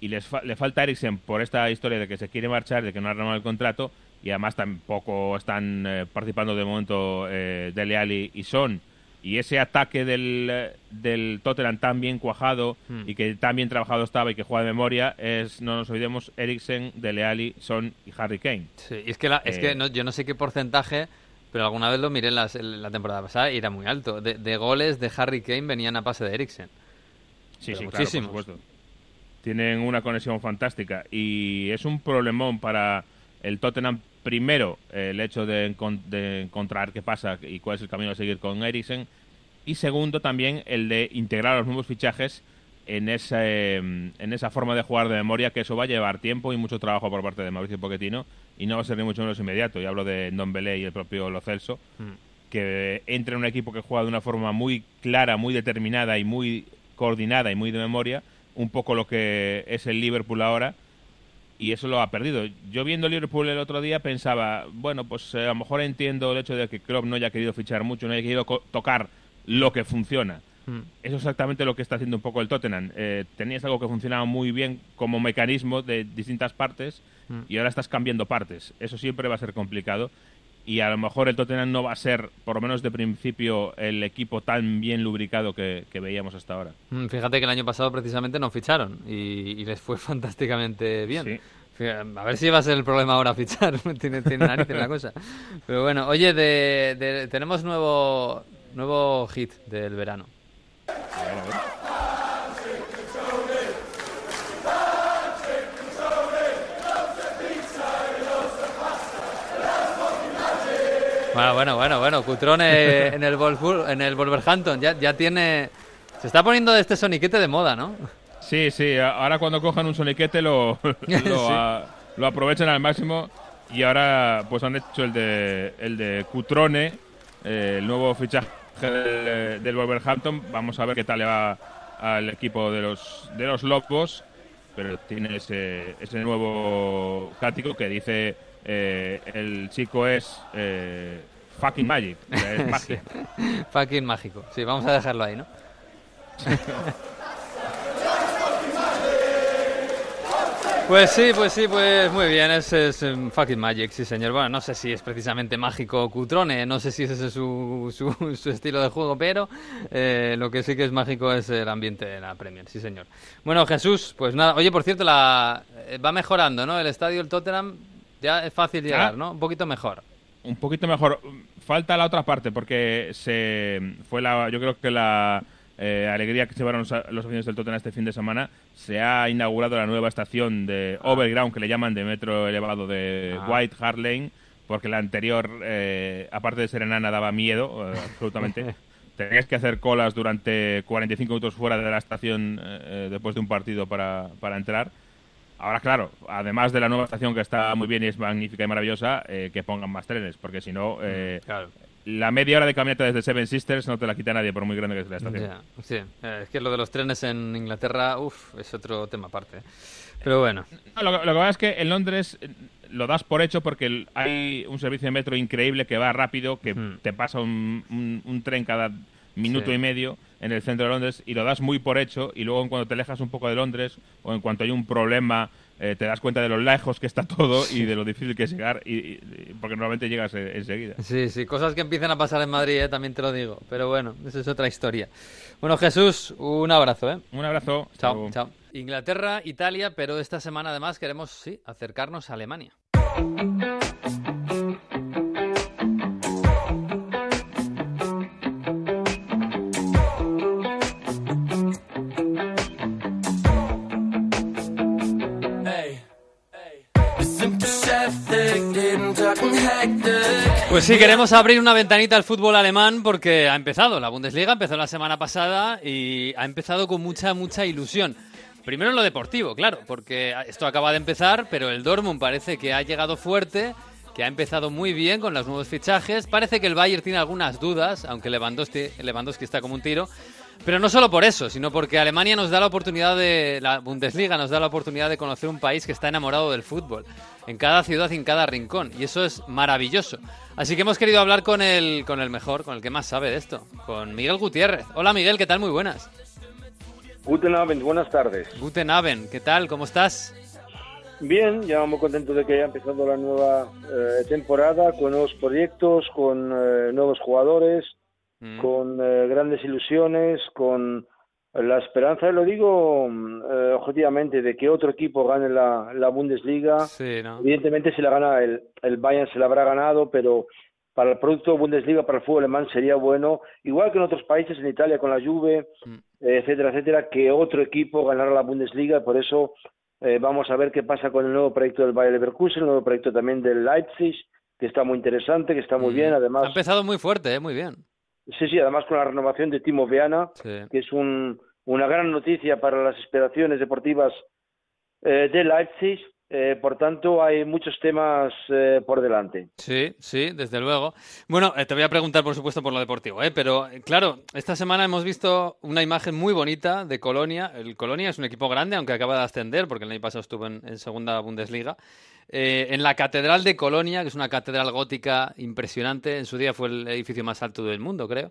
y les fa- le falta Eriksen por esta historia de que se quiere marchar, de que no ha renovado el contrato y además tampoco están eh, participando de momento eh, Dele Alli y Son. Y ese ataque del, eh, del Tottenham tan bien cuajado Hmm. y que tan bien trabajado estaba y que juega de memoria es, no nos olvidemos, Eriksen, Dele Alli, Son y Harry Kane. Sí, y es que, la- es Eh, que no- yo no sé qué porcentaje, pero alguna vez lo miré en, las- en la temporada pasada y era muy alto. De, de goles de Harry Kane venían a pase de Eriksen. Sí, Pero sí, muchísimos. claro, por supuesto. Tienen una conexión fantástica y es un problemón para el Tottenham. Primero, el hecho de, de encontrar qué pasa y cuál es el camino a seguir con Eriksen. Y segundo, también el de integrar los nuevos fichajes en esa, eh, en esa forma de jugar de memoria, que eso va a llevar tiempo y mucho trabajo por parte de Mauricio Pochettino y no va a ser ni mucho menos inmediato. Y hablo de Don Belé y el propio Lo Celso que entre en un equipo que juega de una forma muy clara, muy determinada y muy coordinada y muy de memoria, un poco lo que es el Liverpool ahora, y eso lo ha perdido. Yo viendo el Liverpool el otro día pensaba, bueno, pues eh, a lo mejor entiendo el hecho de que Klopp no haya querido fichar mucho, no haya querido tocar lo que funciona. Mm. Eso es exactamente lo que está haciendo un poco el Tottenham. Eh, tenías algo que funcionaba muy bien como mecanismo de distintas partes Mm. y ahora estás cambiando partes. Eso siempre va a ser complicado y a lo mejor el Tottenham no va a ser, por lo menos de principio, el equipo tan bien lubricado que, que veíamos hasta ahora. Mm, Fíjate que el año pasado precisamente no ficharon y, y les fue fantásticamente bien. Sí. A ver si va a ser el problema ahora fichar. tiene, tiene narices la cosa. Pero bueno, oye, de, de- tenemos nuevo, nuevo hit del verano. Bueno, bueno, bueno, bueno. Cutrone en el, Wolfsburg- en el Wolverhampton ya, ya tiene... Se está poniendo este soniquete de moda, ¿no? Sí, sí, ahora cuando cojan un soniquete lo, lo, Sí. a- lo aprovechan al máximo y ahora pues han hecho el de, el de Cutrone, eh, el nuevo fichaje del, del Wolverhampton. Vamos a ver qué tal le va al equipo de los, de los Lobos, pero tiene ese, ese nuevo cático que dice eh, el chico es eh, fucking magic. Es magia. Sí. Fucking mágico. Sí, vamos a dejarlo ahí, ¿no? Pues sí, pues sí, pues muy bien, es, es um, fucking magic, sí señor. Bueno, no sé si es precisamente mágico o cutrone, no sé si ese es su, su, su estilo de juego, pero eh, lo que sí que es mágico es el ambiente de la Premier, sí señor. Bueno, Jesús, pues nada, oye, por cierto, la eh, va mejorando, ¿no? El estadio del Tottenham ya es fácil llegar. ¿no? Un poquito mejor. Un poquito mejor. Falta la otra parte porque se fue la, yo creo que la eh, alegría que llevaron los, los aficionados del Tottenham este fin de semana. Se ha inaugurado la nueva estación de Overground que le llaman de metro elevado de Ah. White Hart Lane, porque la anterior, eh, aparte de ser enana, daba miedo, eh, absolutamente. Tenías que hacer colas durante 45 minutos fuera de la estación eh, eh, después de un partido para, para entrar. Ahora, claro, además de la nueva estación que está muy bien y es magnífica y maravillosa, eh, que pongan más trenes, porque si no, eh, Claro. la media hora de caminata desde Seven Sisters no te la quita nadie, por muy grande que sea la estación. Ya, sí, Eh, es que lo de los trenes en Inglaterra, uff, es otro tema aparte. Pero bueno, No, lo, que- lo que pasa es que en Londres lo das por hecho porque hay un servicio de metro increíble que va rápido, que Hmm. te pasa un, un- un tren cada minuto Sí. y medio en el centro de Londres y lo das muy por hecho y luego en cuanto te alejas un poco de Londres o en cuanto hay un problema eh, te das cuenta de lo lejos que está todo y de lo difícil que es llegar y, y- porque normalmente llegas eh, enseguida. sí, sí, cosas que empiezan a pasar en Madrid, ¿eh? también te lo digo. Pero bueno, esa es otra historia. Bueno, Jesús, un abrazo, ¿eh? Un abrazo. Chao, luego. chao. Inglaterra, Italia, pero esta semana además queremos, sí, acercarnos a Alemania. Pues sí, queremos abrir una ventanita al fútbol alemán porque ha empezado la Bundesliga, empezó la semana pasada y ha empezado con mucha, mucha ilusión. Primero en lo deportivo, claro, porque esto acaba de empezar, pero el Dortmund parece que ha llegado fuerte, que ha empezado muy bien con los nuevos fichajes. Parece que el Bayern tiene algunas dudas, aunque Lewandowski, Lewandowski está como un tiro. Pero no solo por eso, sino porque Alemania nos da la oportunidad de, la Bundesliga nos da la oportunidad de conocer un país que está enamorado del fútbol, en cada ciudad y en cada rincón, y eso es maravilloso. Así que hemos querido hablar con el, con el mejor, con el que más sabe de esto, con Miguel Gutiérrez. Hola Miguel, ¿qué tal? Muy buenas. Guten Abend, buenas tardes. Guten Abend, ¿qué tal? ¿Cómo estás? Bien, ya muy contento de que haya empezado la nueva eh, temporada con nuevos proyectos, con eh, nuevos jugadores, Mm. con eh, grandes ilusiones, con la esperanza, lo digo mm, eh, objetivamente, de que otro equipo gane la, la Bundesliga. Sí, ¿no? Evidentemente, si la gana el, el Bayern, se la habrá ganado, pero para el producto Bundesliga, para el fútbol alemán, sería bueno, igual que en otros países, en Italia con la Juve, Mm. etcétera, etcétera, que otro equipo ganara la Bundesliga. Por eso eh, vamos a ver qué pasa con el nuevo proyecto del Bayer Leverkusen, el nuevo proyecto también del Leipzig, que está muy interesante, que está muy Mm. bien. Ha Además, empezado muy fuerte, ¿eh? Muy bien. Sí, sí, además con la renovación de Timo Viana, Sí. que es un, una gran noticia para las aspiraciones deportivas eh, de Leipzig. Eh, por tanto, hay muchos temas eh, por delante. Sí, sí, desde luego. Bueno, eh, te voy a preguntar, por supuesto, por lo deportivo, pero claro, esta semana hemos visto una imagen muy bonita de Colonia. El Colonia es un equipo grande, aunque acaba de ascender, porque el año pasado estuvo en, segunda Bundesliga. En la Catedral de Colonia, que es una catedral gótica impresionante, en su día fue el edificio más alto del mundo, creo,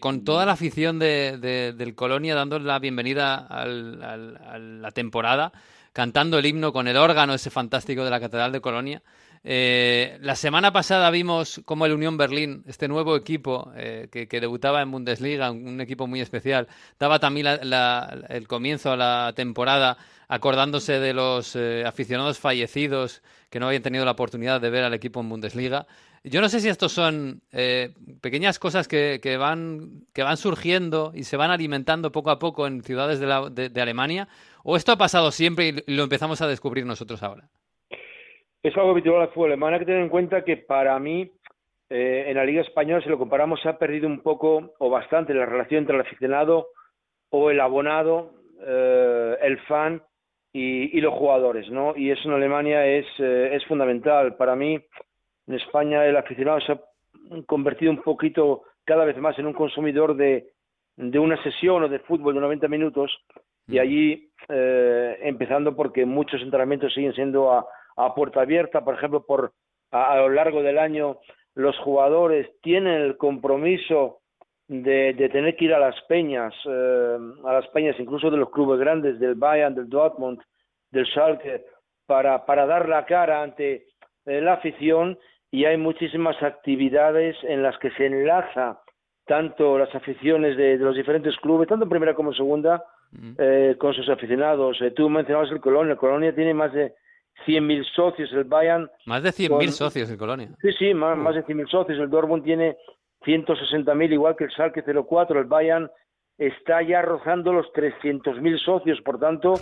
con toda la afición de, de- del Colonia dando la bienvenida a la temporada, cantando el himno con el órgano ese fantástico de la Catedral de Colonia. Eh, la semana pasada vimos cómo el Unión Berlín, este nuevo equipo eh, que, debutaba en Bundesliga, un, equipo muy especial, daba también el comienzo a la temporada acordándose de los eh, aficionados fallecidos que no habían tenido la oportunidad de ver al equipo en Bundesliga. Yo no sé si estos son eh, pequeñas cosas que, van, que van surgiendo y se van alimentando poco a poco en ciudades de, Alemania, o esto ha pasado siempre y lo empezamos a descubrir nosotros ahora. Es algo habitual al fútbol alemán. Hay que tener en cuenta que para mí, eh, en la Liga Española, si lo comparamos, se ha perdido un poco o bastante la relación entre el aficionado o el abonado, eh, el fan y, y los jugadores, ¿no? Y eso en Alemania es, es fundamental. Para mí, en España, el aficionado se ha convertido un poquito cada vez más en un consumidor de, de una sesión o de fútbol de 90 minutos y allí, eh, empezando porque muchos entrenamientos siguen siendo a, a puerta abierta, por ejemplo, por a, a lo largo del año los jugadores tienen el compromiso de, de tener que ir a las peñas, eh, a las peñas incluso de los clubes grandes, del Bayern, del Dortmund, del Schalke, para, para dar la cara ante eh, la afición y hay muchísimas actividades en las que se enlaza tanto las aficiones de, de los diferentes clubes, tanto en primera como en segunda, eh, con sus aficionados. Eh, tú mencionabas el Colonia, el Colonia tiene más de 100.000 socios, el Bayern... Más de 100.000 con- socios en Colonia. Sí, sí, más, más de 100.000 socios. El Dortmund tiene 160.000, igual que el Schalke 04. El Bayern está ya rozando los 300.000 socios. Por tanto,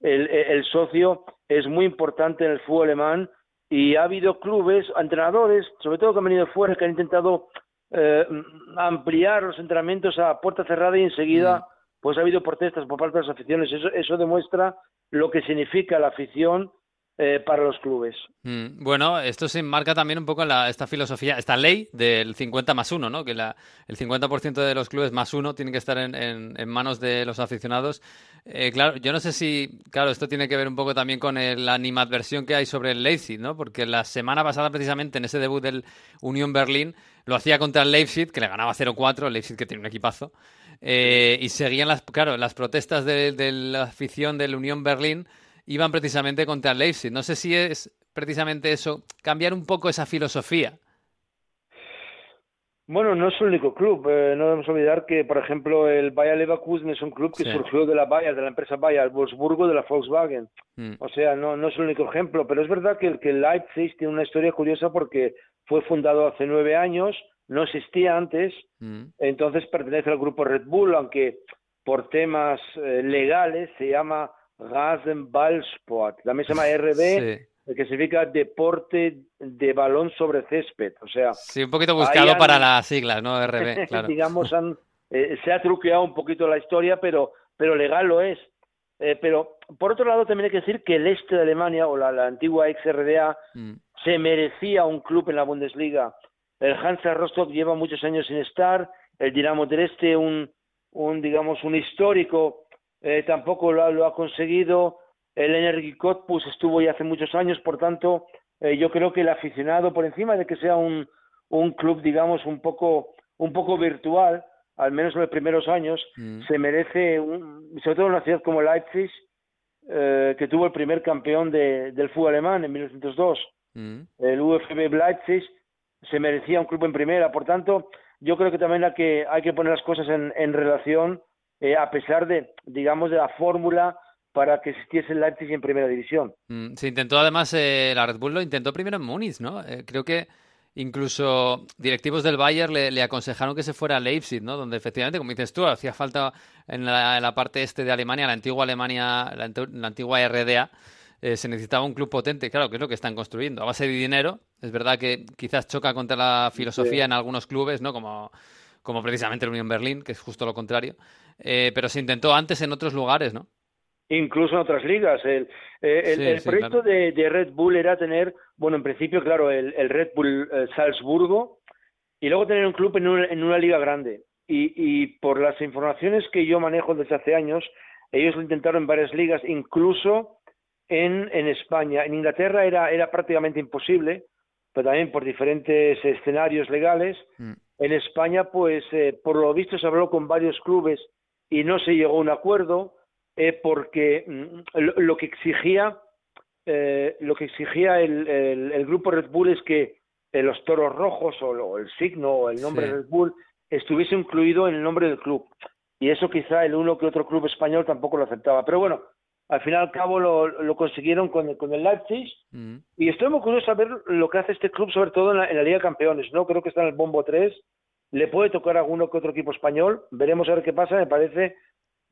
el, el socio es muy importante en el fútbol alemán y ha habido clubes, entrenadores, sobre todo que han venido fuera, que han intentado eh, ampliar los entrenamientos a puerta cerrada y enseguida pues ha habido protestas por parte de las aficiones. Eso, eso demuestra lo que significa la afición eh, para los clubes. Mm, Bueno, esto se enmarca también un poco en la- esta filosofía, esta ley del 50 más 1, ¿no? Que la, el 50% de los clubes más uno tienen que estar en, en- en manos de los aficionados. Eh, claro, yo no sé si, claro, esto tiene que ver un poco también con la animadversión que hay sobre el Leipzig, ¿no? Porque la semana pasada, precisamente, en ese debut del Unión Berlín, lo hacía contra el Leipzig, que le ganaba 0-4, el Leipzig que tiene un equipazo, eh, y seguían las, claro, las protestas de, de la afición del Unión Berlín iban precisamente contra el Leipzig. No sé si es precisamente eso, cambiar un poco esa filosofía. Bueno, no es el único club. eh, no debemos olvidar que, por ejemplo, el Bayer Leverkusen es un club que Sí. surgió de la Bayer, de la empresa Bayer, el Wolfsburgo de la Volkswagen. Mm. O sea, no, no es el único ejemplo, pero es verdad que el, que Leipzig tiene una historia curiosa porque fue fundado hace nueve años, no existía antes, Mm. entonces pertenece al grupo Red Bull, aunque por temas eh, legales se llama Rasenballsport, también se llama RB, Sí. que significa deporte de balón sobre césped, o sea, Sí, un poquito buscado han- para las siglas, ¿no? RB, claro. digamos, han, eh, se ha truqueado un poquito la historia, pero, pero legal lo es. Eh, pero, por otro lado, también hay que decir que el este de Alemania, o la, la antigua ex-RDA, Mm. se merecía un club en la Bundesliga. El Hansa Rostock lleva muchos años sin estar, el Dinamo Dresde, un, un digamos, un histórico, eh, tampoco lo, ha- lo ha conseguido. El Energy Cottbus estuvo ya hace muchos años, por tanto, eh, yo creo que el aficionado, por encima de que sea un, un club, digamos, un poco, un poco virtual, al menos en los primeros años, Mm. se merece, un- sobre todo en una ciudad como Leipzig, eh, que tuvo el primer campeón de- del fútbol alemán en 1902 Mm. el UFB Leipzig se merecía un club en primera. Por tanto, yo creo que también hay que, hay que poner las cosas en, en relación, eh, a pesar de, digamos, de la fórmula para que existiese el Leipzig en primera división. Mm, Se intentó además, eh, la Red Bull lo intentó primero en Múnich, ¿no? Eh, creo que incluso directivos del Bayern le, le aconsejaron que se fuera a Leipzig, ¿no? Donde efectivamente, como dices tú, hacía falta en la, en la parte este de Alemania, la antigua Alemania, la, antigua RDA, eh, se necesitaba un club potente, claro, que es lo que están construyendo, a base de dinero. Es verdad que quizás choca contra la filosofía Sí. en algunos clubes, ¿no? Como, como precisamente el Unión Berlín, que es justo lo contrario. Eh, pero se intentó antes en otros lugares, ¿no? Incluso en otras ligas. El, eh, el, Sí, el sí, proyecto claro. de, de Red Bull era tener, bueno, en principio, claro, el, el Red Bull eh, Salzburgo y luego tener un club en una, en una liga grande. Y, y por las informaciones que yo manejo desde hace años, ellos lo intentaron en varias ligas, incluso en, en España. En Inglaterra era, era prácticamente imposible, pero también por diferentes escenarios legales. Mm. En España, pues, eh, por lo visto se habló con varios clubes y no se llegó a un acuerdo eh, porque mm, lo, lo que exigía eh, lo que exigía el, el- el grupo Red Bull es que eh, los toros rojos o, el signo o el nombre Sí. Red Bull estuviese incluido en el nombre del club y eso quizá el uno que otro club español tampoco lo aceptaba pero bueno al fin y al cabo lo, lo consiguieron con, con el Leipzig Mm. y estoy muy curioso saber lo que hace este club, sobre todo en la, en la Liga de Campeones, ¿no? Creo que está en el bombo 3. Le puede tocar a alguno que otro equipo español. Veremos a ver qué pasa. Me parece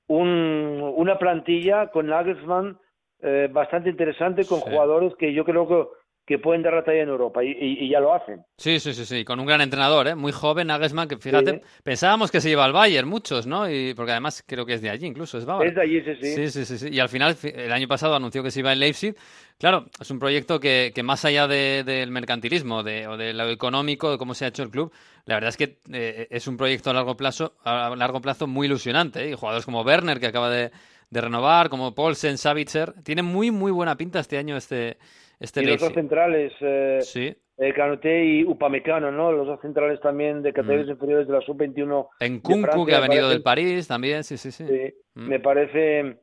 un- una plantilla con Nagelsmann eh, bastante interesante, con Sí. jugadores que yo creo que, que pueden dar la talla en Europa y, y- y ya lo hacen. Sí, sí, sí, sí, con un gran entrenador, ¿eh? Muy joven, Nagelsmann, que fíjate, Sí. pensábamos que se iba al Bayern, muchos, ¿no? Y, porque además creo que es de allí, incluso, es bávaro. Es de allí, sí, sí. Sí, sí, sí, sí. Y al final, fi- el año pasado anunció que se iba en Leipzig. Claro, es un proyecto que, que más allá de- del mercantilismo de, o de lo económico, de cómo se ha hecho el club, la verdad es que eh, es un proyecto a largo plazo, a largo plazo muy ilusionante. ¿eh? Y jugadores como Werner, que acaba de, de renovar, como Paulsen, Savitzer. Tiene muy, muy buena pinta este año este, este y los dos centrales, eh, Sí. eh, Canute y Upamecano, ¿no? Los dos centrales también de categorías Mm. inferiores de la sub-21. En Kunku, que ha venido parece- del París también, sí, sí, sí. Sí, Mm. me parece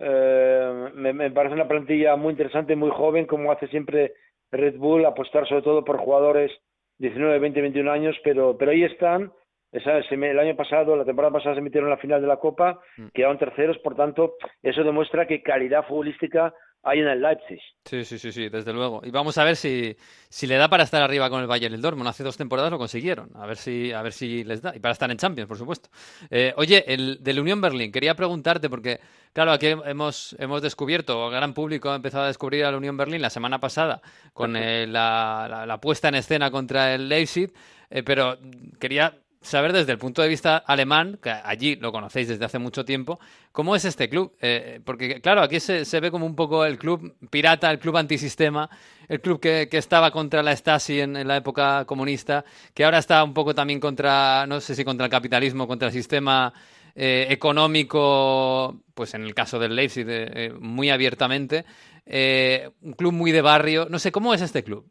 eh, me, me parece una plantilla muy interesante, muy joven, como hace siempre Red Bull, apostar sobre todo por jugadores 19, 20, 21 años, pero pero ahí están. Esa- el año pasado, la temporada pasada se metieron en la final de la Copa, Mm. quedaron terceros, por tanto, eso demuestra que calidad futbolística hay en el Leipzig. Sí, sí, sí, sí, desde luego. Y vamos a ver si, si le da para estar arriba con el Bayern y el Dortmund. Hace dos temporadas lo consiguieron. A ver si, a ver si les da. Y para estar en Champions, por supuesto. Eh, oye, el del Unión Berlín, quería preguntarte porque, claro, aquí hemos, hemos descubierto, el gran público ha empezado a descubrir al Unión Berlín la semana pasada con eh, la, la- la puesta en escena contra el Leipzig, eh, pero quería saber desde el punto de vista alemán, que allí lo conocéis desde hace mucho tiempo, ¿cómo es este club? Eh, porque, claro, aquí se, ve como un poco el club pirata, el club antisistema, el club que, que estaba contra la Stasi en, la época comunista, que ahora está un poco también contra, no sé si contra el capitalismo, contra el sistema eh, económico, pues en el caso del Leipzig, eh, muy abiertamente. Un club muy de barrio. No sé, ¿cómo es este club?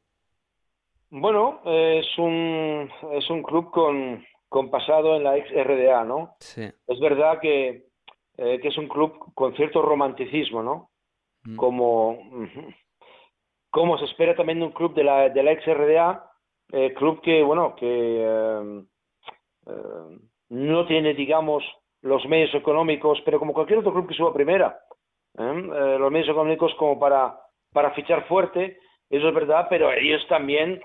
Bueno, es un es un club con, con pasado en la ex RDA, ¿no? Sí. Es verdad que, eh, que es un club con cierto romanticismo, ¿no? Mm. Como, como se espera también de un club de la, de la ex RDA, eh, club que, bueno, que eh, eh, no tiene, digamos, los medios económicos, pero como cualquier otro club que suba primera. Eh, los medios económicos como para, para fichar fuerte, eso es verdad, pero ellos también,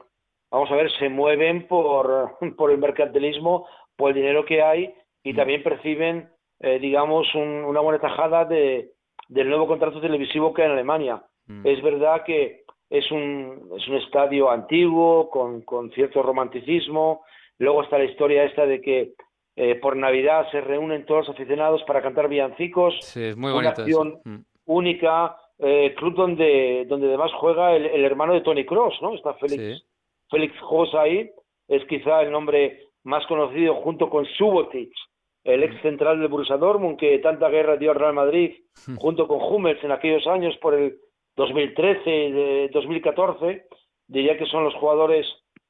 vamos a ver, se mueven por, por el mercantilismo, por el dinero que hay y también perciben, eh, digamos, un- una buena tajada de, del nuevo contrato televisivo que hay en Alemania. Mm. Es verdad que es un, es un estadio antiguo, con, con cierto romanticismo. Luego está la historia esta de que eh, por Navidad se reúnen todos los aficionados para cantar villancicos. Sí, es muy una acción Mm. única. eh, club donde, donde además juega el, el hermano de Tony Cross, ¿no? Está Félix, Sí. Félix ahí. Es quizá el nombre más conocido junto con Subotic, el ex central del Borussia Dortmund, que tanta guerra dio al Real Madrid, junto con Hummels en aquellos años por el 2013, de 2014, diría que son los jugadores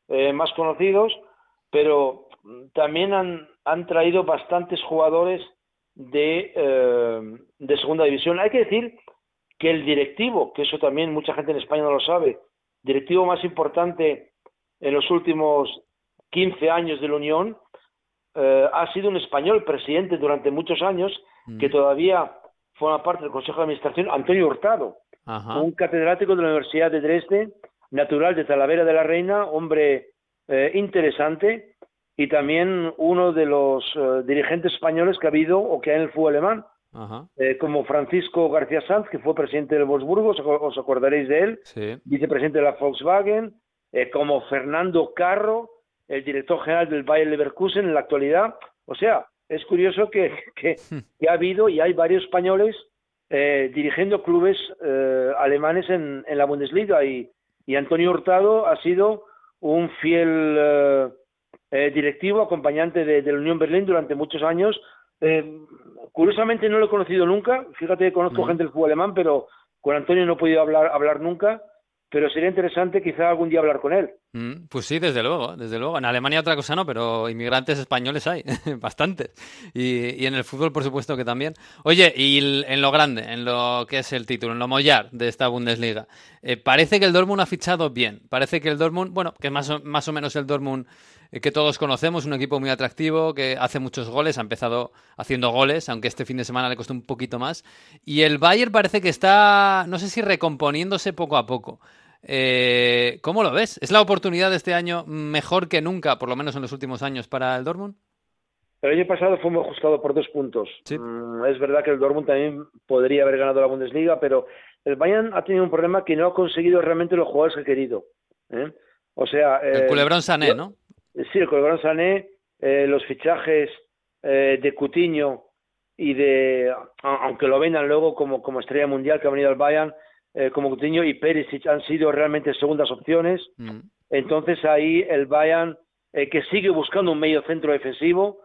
eh, más conocidos, pero también han, han traído bastantes jugadores de, eh, de segunda división. Hay que decir que el directivo, que eso también mucha gente en España no lo sabe, directivo más importante en los últimos 15 años de la Unión, eh, ha sido un español presidente durante muchos años, Mm. que todavía forma parte del Consejo de Administración, Antonio Hurtado, Ajá. un catedrático de la Universidad de Dresde, natural de Talavera de la Reina, hombre eh, interesante y también uno de los eh, dirigentes españoles que ha habido o que hay en el fútbol alemán, Ajá. eh, como Francisco García Sanz, que fue presidente del Wolfsburgo, os, os acordaréis de él, Sí. vicepresidente de la Volkswagen, eh, como Fernando Carro, el director general del Bayer Leverkusen en la actualidad. O sea, es curioso que, que, que ha habido y hay varios españoles eh, dirigiendo clubes eh, alemanes en, en la Bundesliga y, y Antonio Hurtado ha sido un fiel eh, eh, directivo, acompañante de, de la Unión Berlín durante muchos años. Eh, curiosamente no lo he conocido nunca, fíjate que conozco Mm. gente del fútbol alemán, pero con Antonio no he podido hablar, hablar nunca, pero sería interesante quizá algún día hablar con él. Mm, Pues sí, desde luego, desde luego. En Alemania otra cosa no, pero inmigrantes españoles hay, bastantes. Y, en el fútbol, por supuesto que también. Oye, y en lo grande, en lo que es el título, en lo mollar de esta Bundesliga, eh, parece que el Dortmund ha fichado bien. Parece que el Dortmund, bueno, que es más o, más o menos el Dortmund eh, que todos conocemos, un equipo muy atractivo, que hace muchos goles, ha empezado haciendo goles, aunque este fin de semana le costó un poquito más. Y el Bayern parece que está, no sé si recomponiéndose poco a poco. Eh, ¿Cómo lo ves? ¿Es la oportunidad de este año mejor que nunca, por lo menos en los últimos años, para el Dortmund? El año pasado fue muy ajustado por dos puntos. Sí. Mm, es verdad que el Dortmund también podría haber ganado la Bundesliga, pero el Bayern ha tenido un problema que no ha conseguido realmente los jugadores que ha querido. ¿eh? O sea, El eh, culebrón Sané, ¿no? Sí, el Culebrón Sané, eh, los fichajes eh, de Cutiño y de, aunque lo vendan luego como, como estrella mundial que ha venido al Bayern, eh, como Cutiño y Perisic han sido realmente segundas opciones. Mm. Entonces ahí el Bayern, eh, que sigue buscando un medio centro defensivo,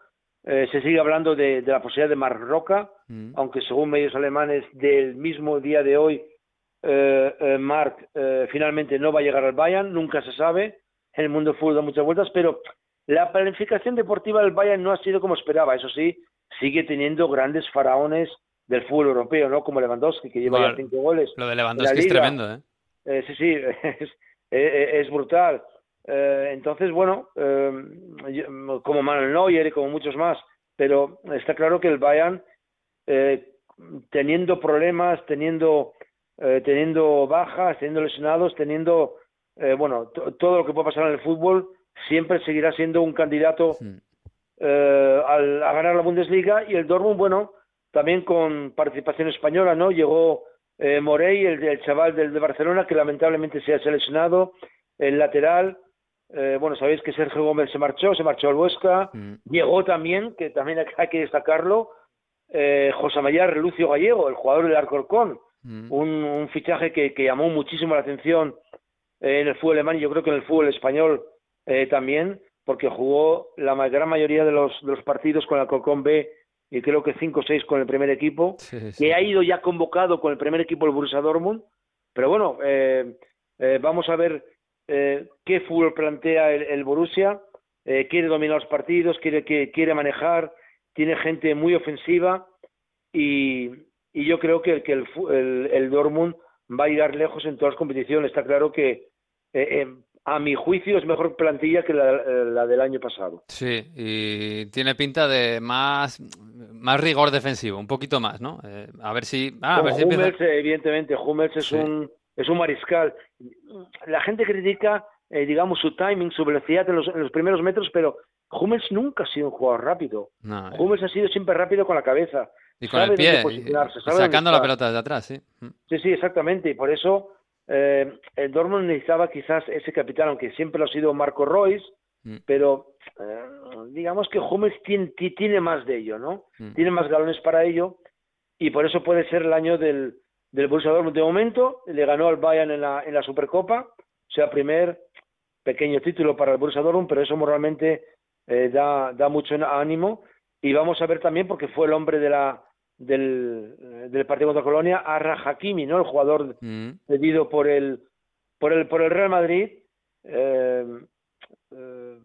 Eh, se sigue hablando de, de la posibilidad de Marc Roca, Mm. aunque según medios alemanes del mismo día de hoy, eh, Marc finalmente no va a llegar al Bayern, nunca se sabe, en el mundo del fútbol da muchas vueltas, pero la planificación deportiva del Bayern no ha sido como esperaba, eso sí, sigue teniendo grandes faraones del fútbol europeo, ¿no? Como Lewandowski, que lleva Bueno, ya cinco goles. Lo de Lewandowski es tremendo, ¿eh? Eh, sí, sí, es, es- brutal. Eh, entonces, bueno, eh, yo- como Manuel Neuer y como muchos más, pero está claro que el Bayern, eh, teniendo problemas, teniendo, eh, teniendo bajas, teniendo lesionados, teniendo, eh, bueno, to- todo lo que puede pasar en el fútbol, siempre seguirá siendo un candidato Mm. eh, al- a ganar la Bundesliga y el Dortmund, bueno, también con participación española, ¿no? Llegó eh, Morey, el, el chaval del de Barcelona, que lamentablemente se ha seleccionado, el lateral, eh, bueno, sabéis que Sergio Gómez se marchó, se marchó al Huesca, Mm. llegó también, que también hay- que destacarlo, eh, José María Relucio Gallego, el jugador del Alcorcón, Mm. un, un fichaje que, que llamó muchísimo la atención eh, en el fútbol alemán y yo creo que en el fútbol español también, porque jugó la gran mayoría de los, de los partidos con el Alcorcón B y creo que cinco o seis con el primer equipo, Sí, sí. que ha ido ya convocado con el primer equipo del Borussia Dortmund, pero bueno, eh, eh, vamos a ver eh, qué fútbol plantea el, el Borussia, eh, quiere dominar los partidos, quiere, que, quiere manejar, tiene gente muy ofensiva y, y yo creo que, que el, el, el Dortmund va a llegar lejos en todas las competiciones. Está claro que, eh, a mi juicio, es mejor plantilla que la, eh, la del año pasado. Sí, y tiene pinta de más, más rigor defensivo, un poquito más, ¿no? Eh, a ver si, ah, a ver si empieza- Hummels, eh, evidentemente, Hummels es, Sí. un, es un mariscal. La gente critica, eh, digamos, su timing, su velocidad en los, en los primeros metros, pero Hummels nunca ha sido un jugador rápido. No, eh, Hummels ha sido siempre rápido con la cabeza. y con sabe el pie, y- sacando la pelota desde atrás, sí. Sí, sí, exactamente. Y por eso eh, el Dortmund necesitaba quizás ese capitán, aunque siempre lo ha sido Marco Royce, Mm. pero eh, digamos que Hummels tiene, ti- tiene más de ello, ¿no? Mm. Tiene más galones para ello y por eso puede ser el año del, del Borussia Dortmund. De momento le ganó al Bayern en la, en la Supercopa, o sea, primer pequeño título para el Borussia Dortmund, pero eso moralmente eh, da, da mucho ánimo y vamos a ver también porque fue el hombre de la del, eh, del partido contra Colonia, Arra Hakimi, ¿no? El jugador Mm. cedido por el por el por el Real Madrid eh, eh,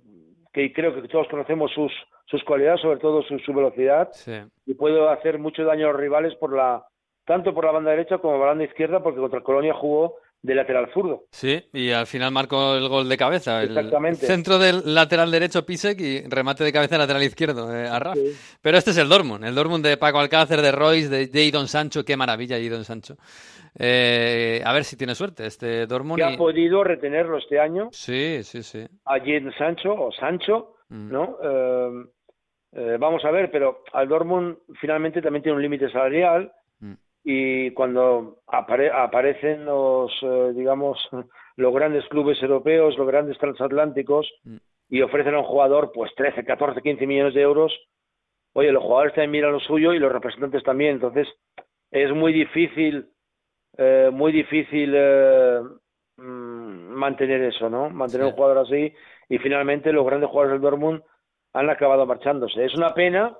que creo que todos conocemos sus sus cualidades sobre todo su, su velocidad Sí. y puede hacer mucho daño a los rivales por la tanto por la banda derecha como por la banda izquierda porque contra Colonia jugó de lateral zurdo Sí, y al final marcó el gol de cabeza. El Exactamente. centro del lateral derecho Pisek y remate de cabeza lateral izquierdo eh, a Raf. Sí. Pero este es el Dortmund, el Dortmund de Paco Alcácer, de Royce, de Jadon Sancho. Qué maravilla Jadon Sancho. Eh, a ver si tiene suerte este Dortmund. que y- ha podido retenerlo este año Sí, sí, sí. a Jadon Sancho o Sancho Mm. ¿no? Eh, eh, vamos a ver, pero al Dortmund finalmente también tiene un límite salarial. Y cuando apare- aparecen los, eh, digamos, los grandes clubes europeos, los grandes transatlánticos Mm. y ofrecen a un jugador pues 13, 14, 15 millones de euros, oye, los jugadores también miran lo suyo y los representantes también, entonces es muy difícil, eh, muy difícil eh, mm, mantener eso, ¿no? Mantener Sí. un jugador así y finalmente los grandes jugadores del Dortmund han acabado marchándose. Es una pena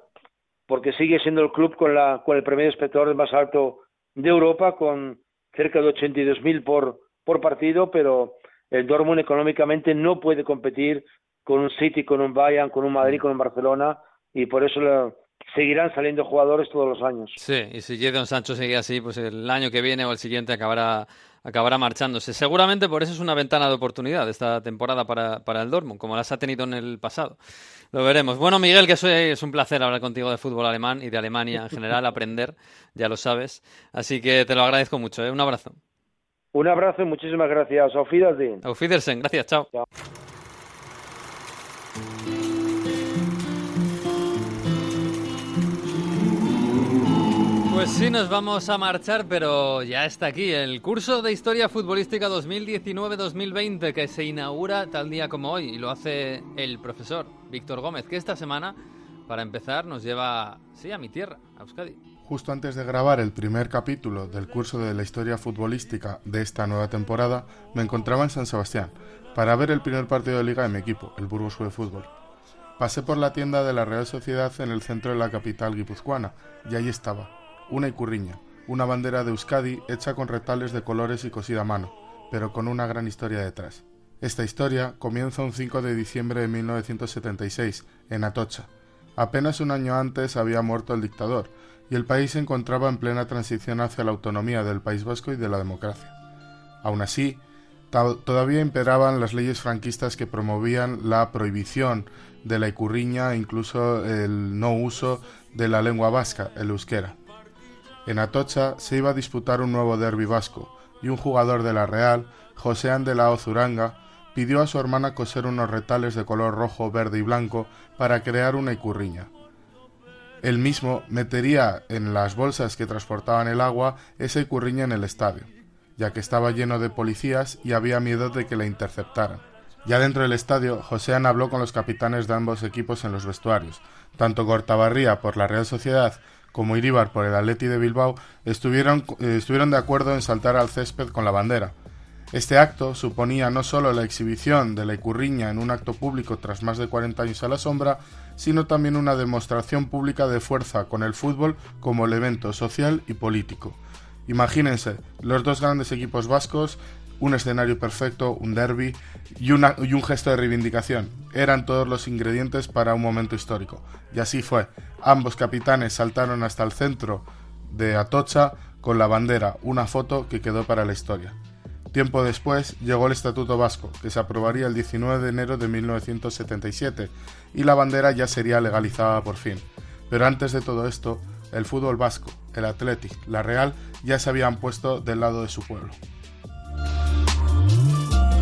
porque sigue siendo el club con, la, con el promedio de espectadores más alto de Europa, con cerca de 82.000 por, por partido, pero el Dortmund económicamente no puede competir con un City, con un Bayern, con un Madrid, con un Barcelona, y por eso le- seguirán saliendo jugadores todos los años. Sí, y si Jadon Sancho sigue así, pues el año que viene o el siguiente acabará, acabará marchándose. Seguramente por eso es una ventana de oportunidad esta temporada para, para el Dortmund, como las ha tenido en el pasado. Lo veremos. Bueno, Miguel, que eso es un placer hablar contigo de fútbol alemán y de Alemania en general, aprender, ya lo sabes. Así que te lo agradezco mucho. ¿eh? Un abrazo. Un abrazo y muchísimas gracias. Auf Wiedersehen. Auf Wiedersehen. Gracias, chao. Chao. Pues sí, nos vamos a marchar, pero ya está aquí el curso de Historia Futbolística 2019-2020 que se inaugura tal día como hoy y lo hace el profesor Víctor Gómez, que esta semana, para empezar, nos lleva, sí, a mi tierra, a Euskadi. Justo antes de grabar el primer capítulo del curso de la historia futbolística de esta nueva temporada, me encontraba en San Sebastián para ver el primer partido de liga de mi equipo, el Burgos de Fútbol. Pasé por la tienda de la Real Sociedad en el centro de la capital guipuzcoana, y ahí estaba, una icurriña, una bandera de Euskadi hecha con retales de colores y cosida a mano, pero con una gran historia detrás. Esta historia comienza un 5 de diciembre de 1976, en Atocha. Apenas un año antes había muerto el dictador, y el país se encontraba en plena transición hacia la autonomía del País Vasco y de la democracia. Aún así, todavía imperaban las leyes franquistas que promovían la prohibición de la icurriña e incluso el no uso de la lengua vasca, el euskera. En Atocha se iba a disputar un nuevo derbi vasco y un jugador de la Real, José de la Ozuranga, pidió a su hermana coser unos retales de color rojo, verde y blanco para crear una icurriña. Él mismo metería en las bolsas que transportaban el agua esa icurriña en el estadio ya que estaba lleno de policías y había miedo de que la interceptaran. Ya dentro del estadio, Joséan habló con los capitanes de ambos equipos en los vestuarios. Tanto Cortabarría por la Real Sociedad como Iríbar por el Atleti de Bilbao estuvieron, eh, estuvieron de acuerdo en saltar al césped con la bandera. Este acto suponía no solo la exhibición de la Icurriña en un acto público tras más de 40 años a la sombra, sino también una demostración pública de fuerza con el fútbol como elemento social y político. Imagínense, los dos grandes equipos vascos, un escenario perfecto, un derby y, y un gesto de reivindicación. Eran todos los ingredientes para un momento histórico. Y así fue. Ambos capitanes saltaron hasta el centro de Atocha con la bandera, una foto que quedó para la historia. Tiempo después llegó el Estatuto Vasco, que se aprobaría el 19 de enero de 1977, y la bandera ya sería legalizada por fin. Pero antes de todo esto, el fútbol vasco, el Athletic, la Real, ya se habían puesto del lado de su pueblo.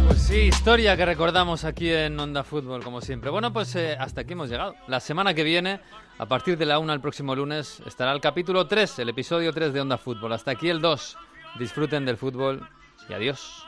Pues sí, historia que recordamos aquí en Onda Fútbol, como siempre. Bueno, pues eh, hasta aquí hemos llegado. La semana que viene, a partir de la 1 el próximo lunes, estará el capítulo 3, el episodio 3 de Onda Fútbol. Hasta aquí el 2. Disfruten del fútbol y adiós.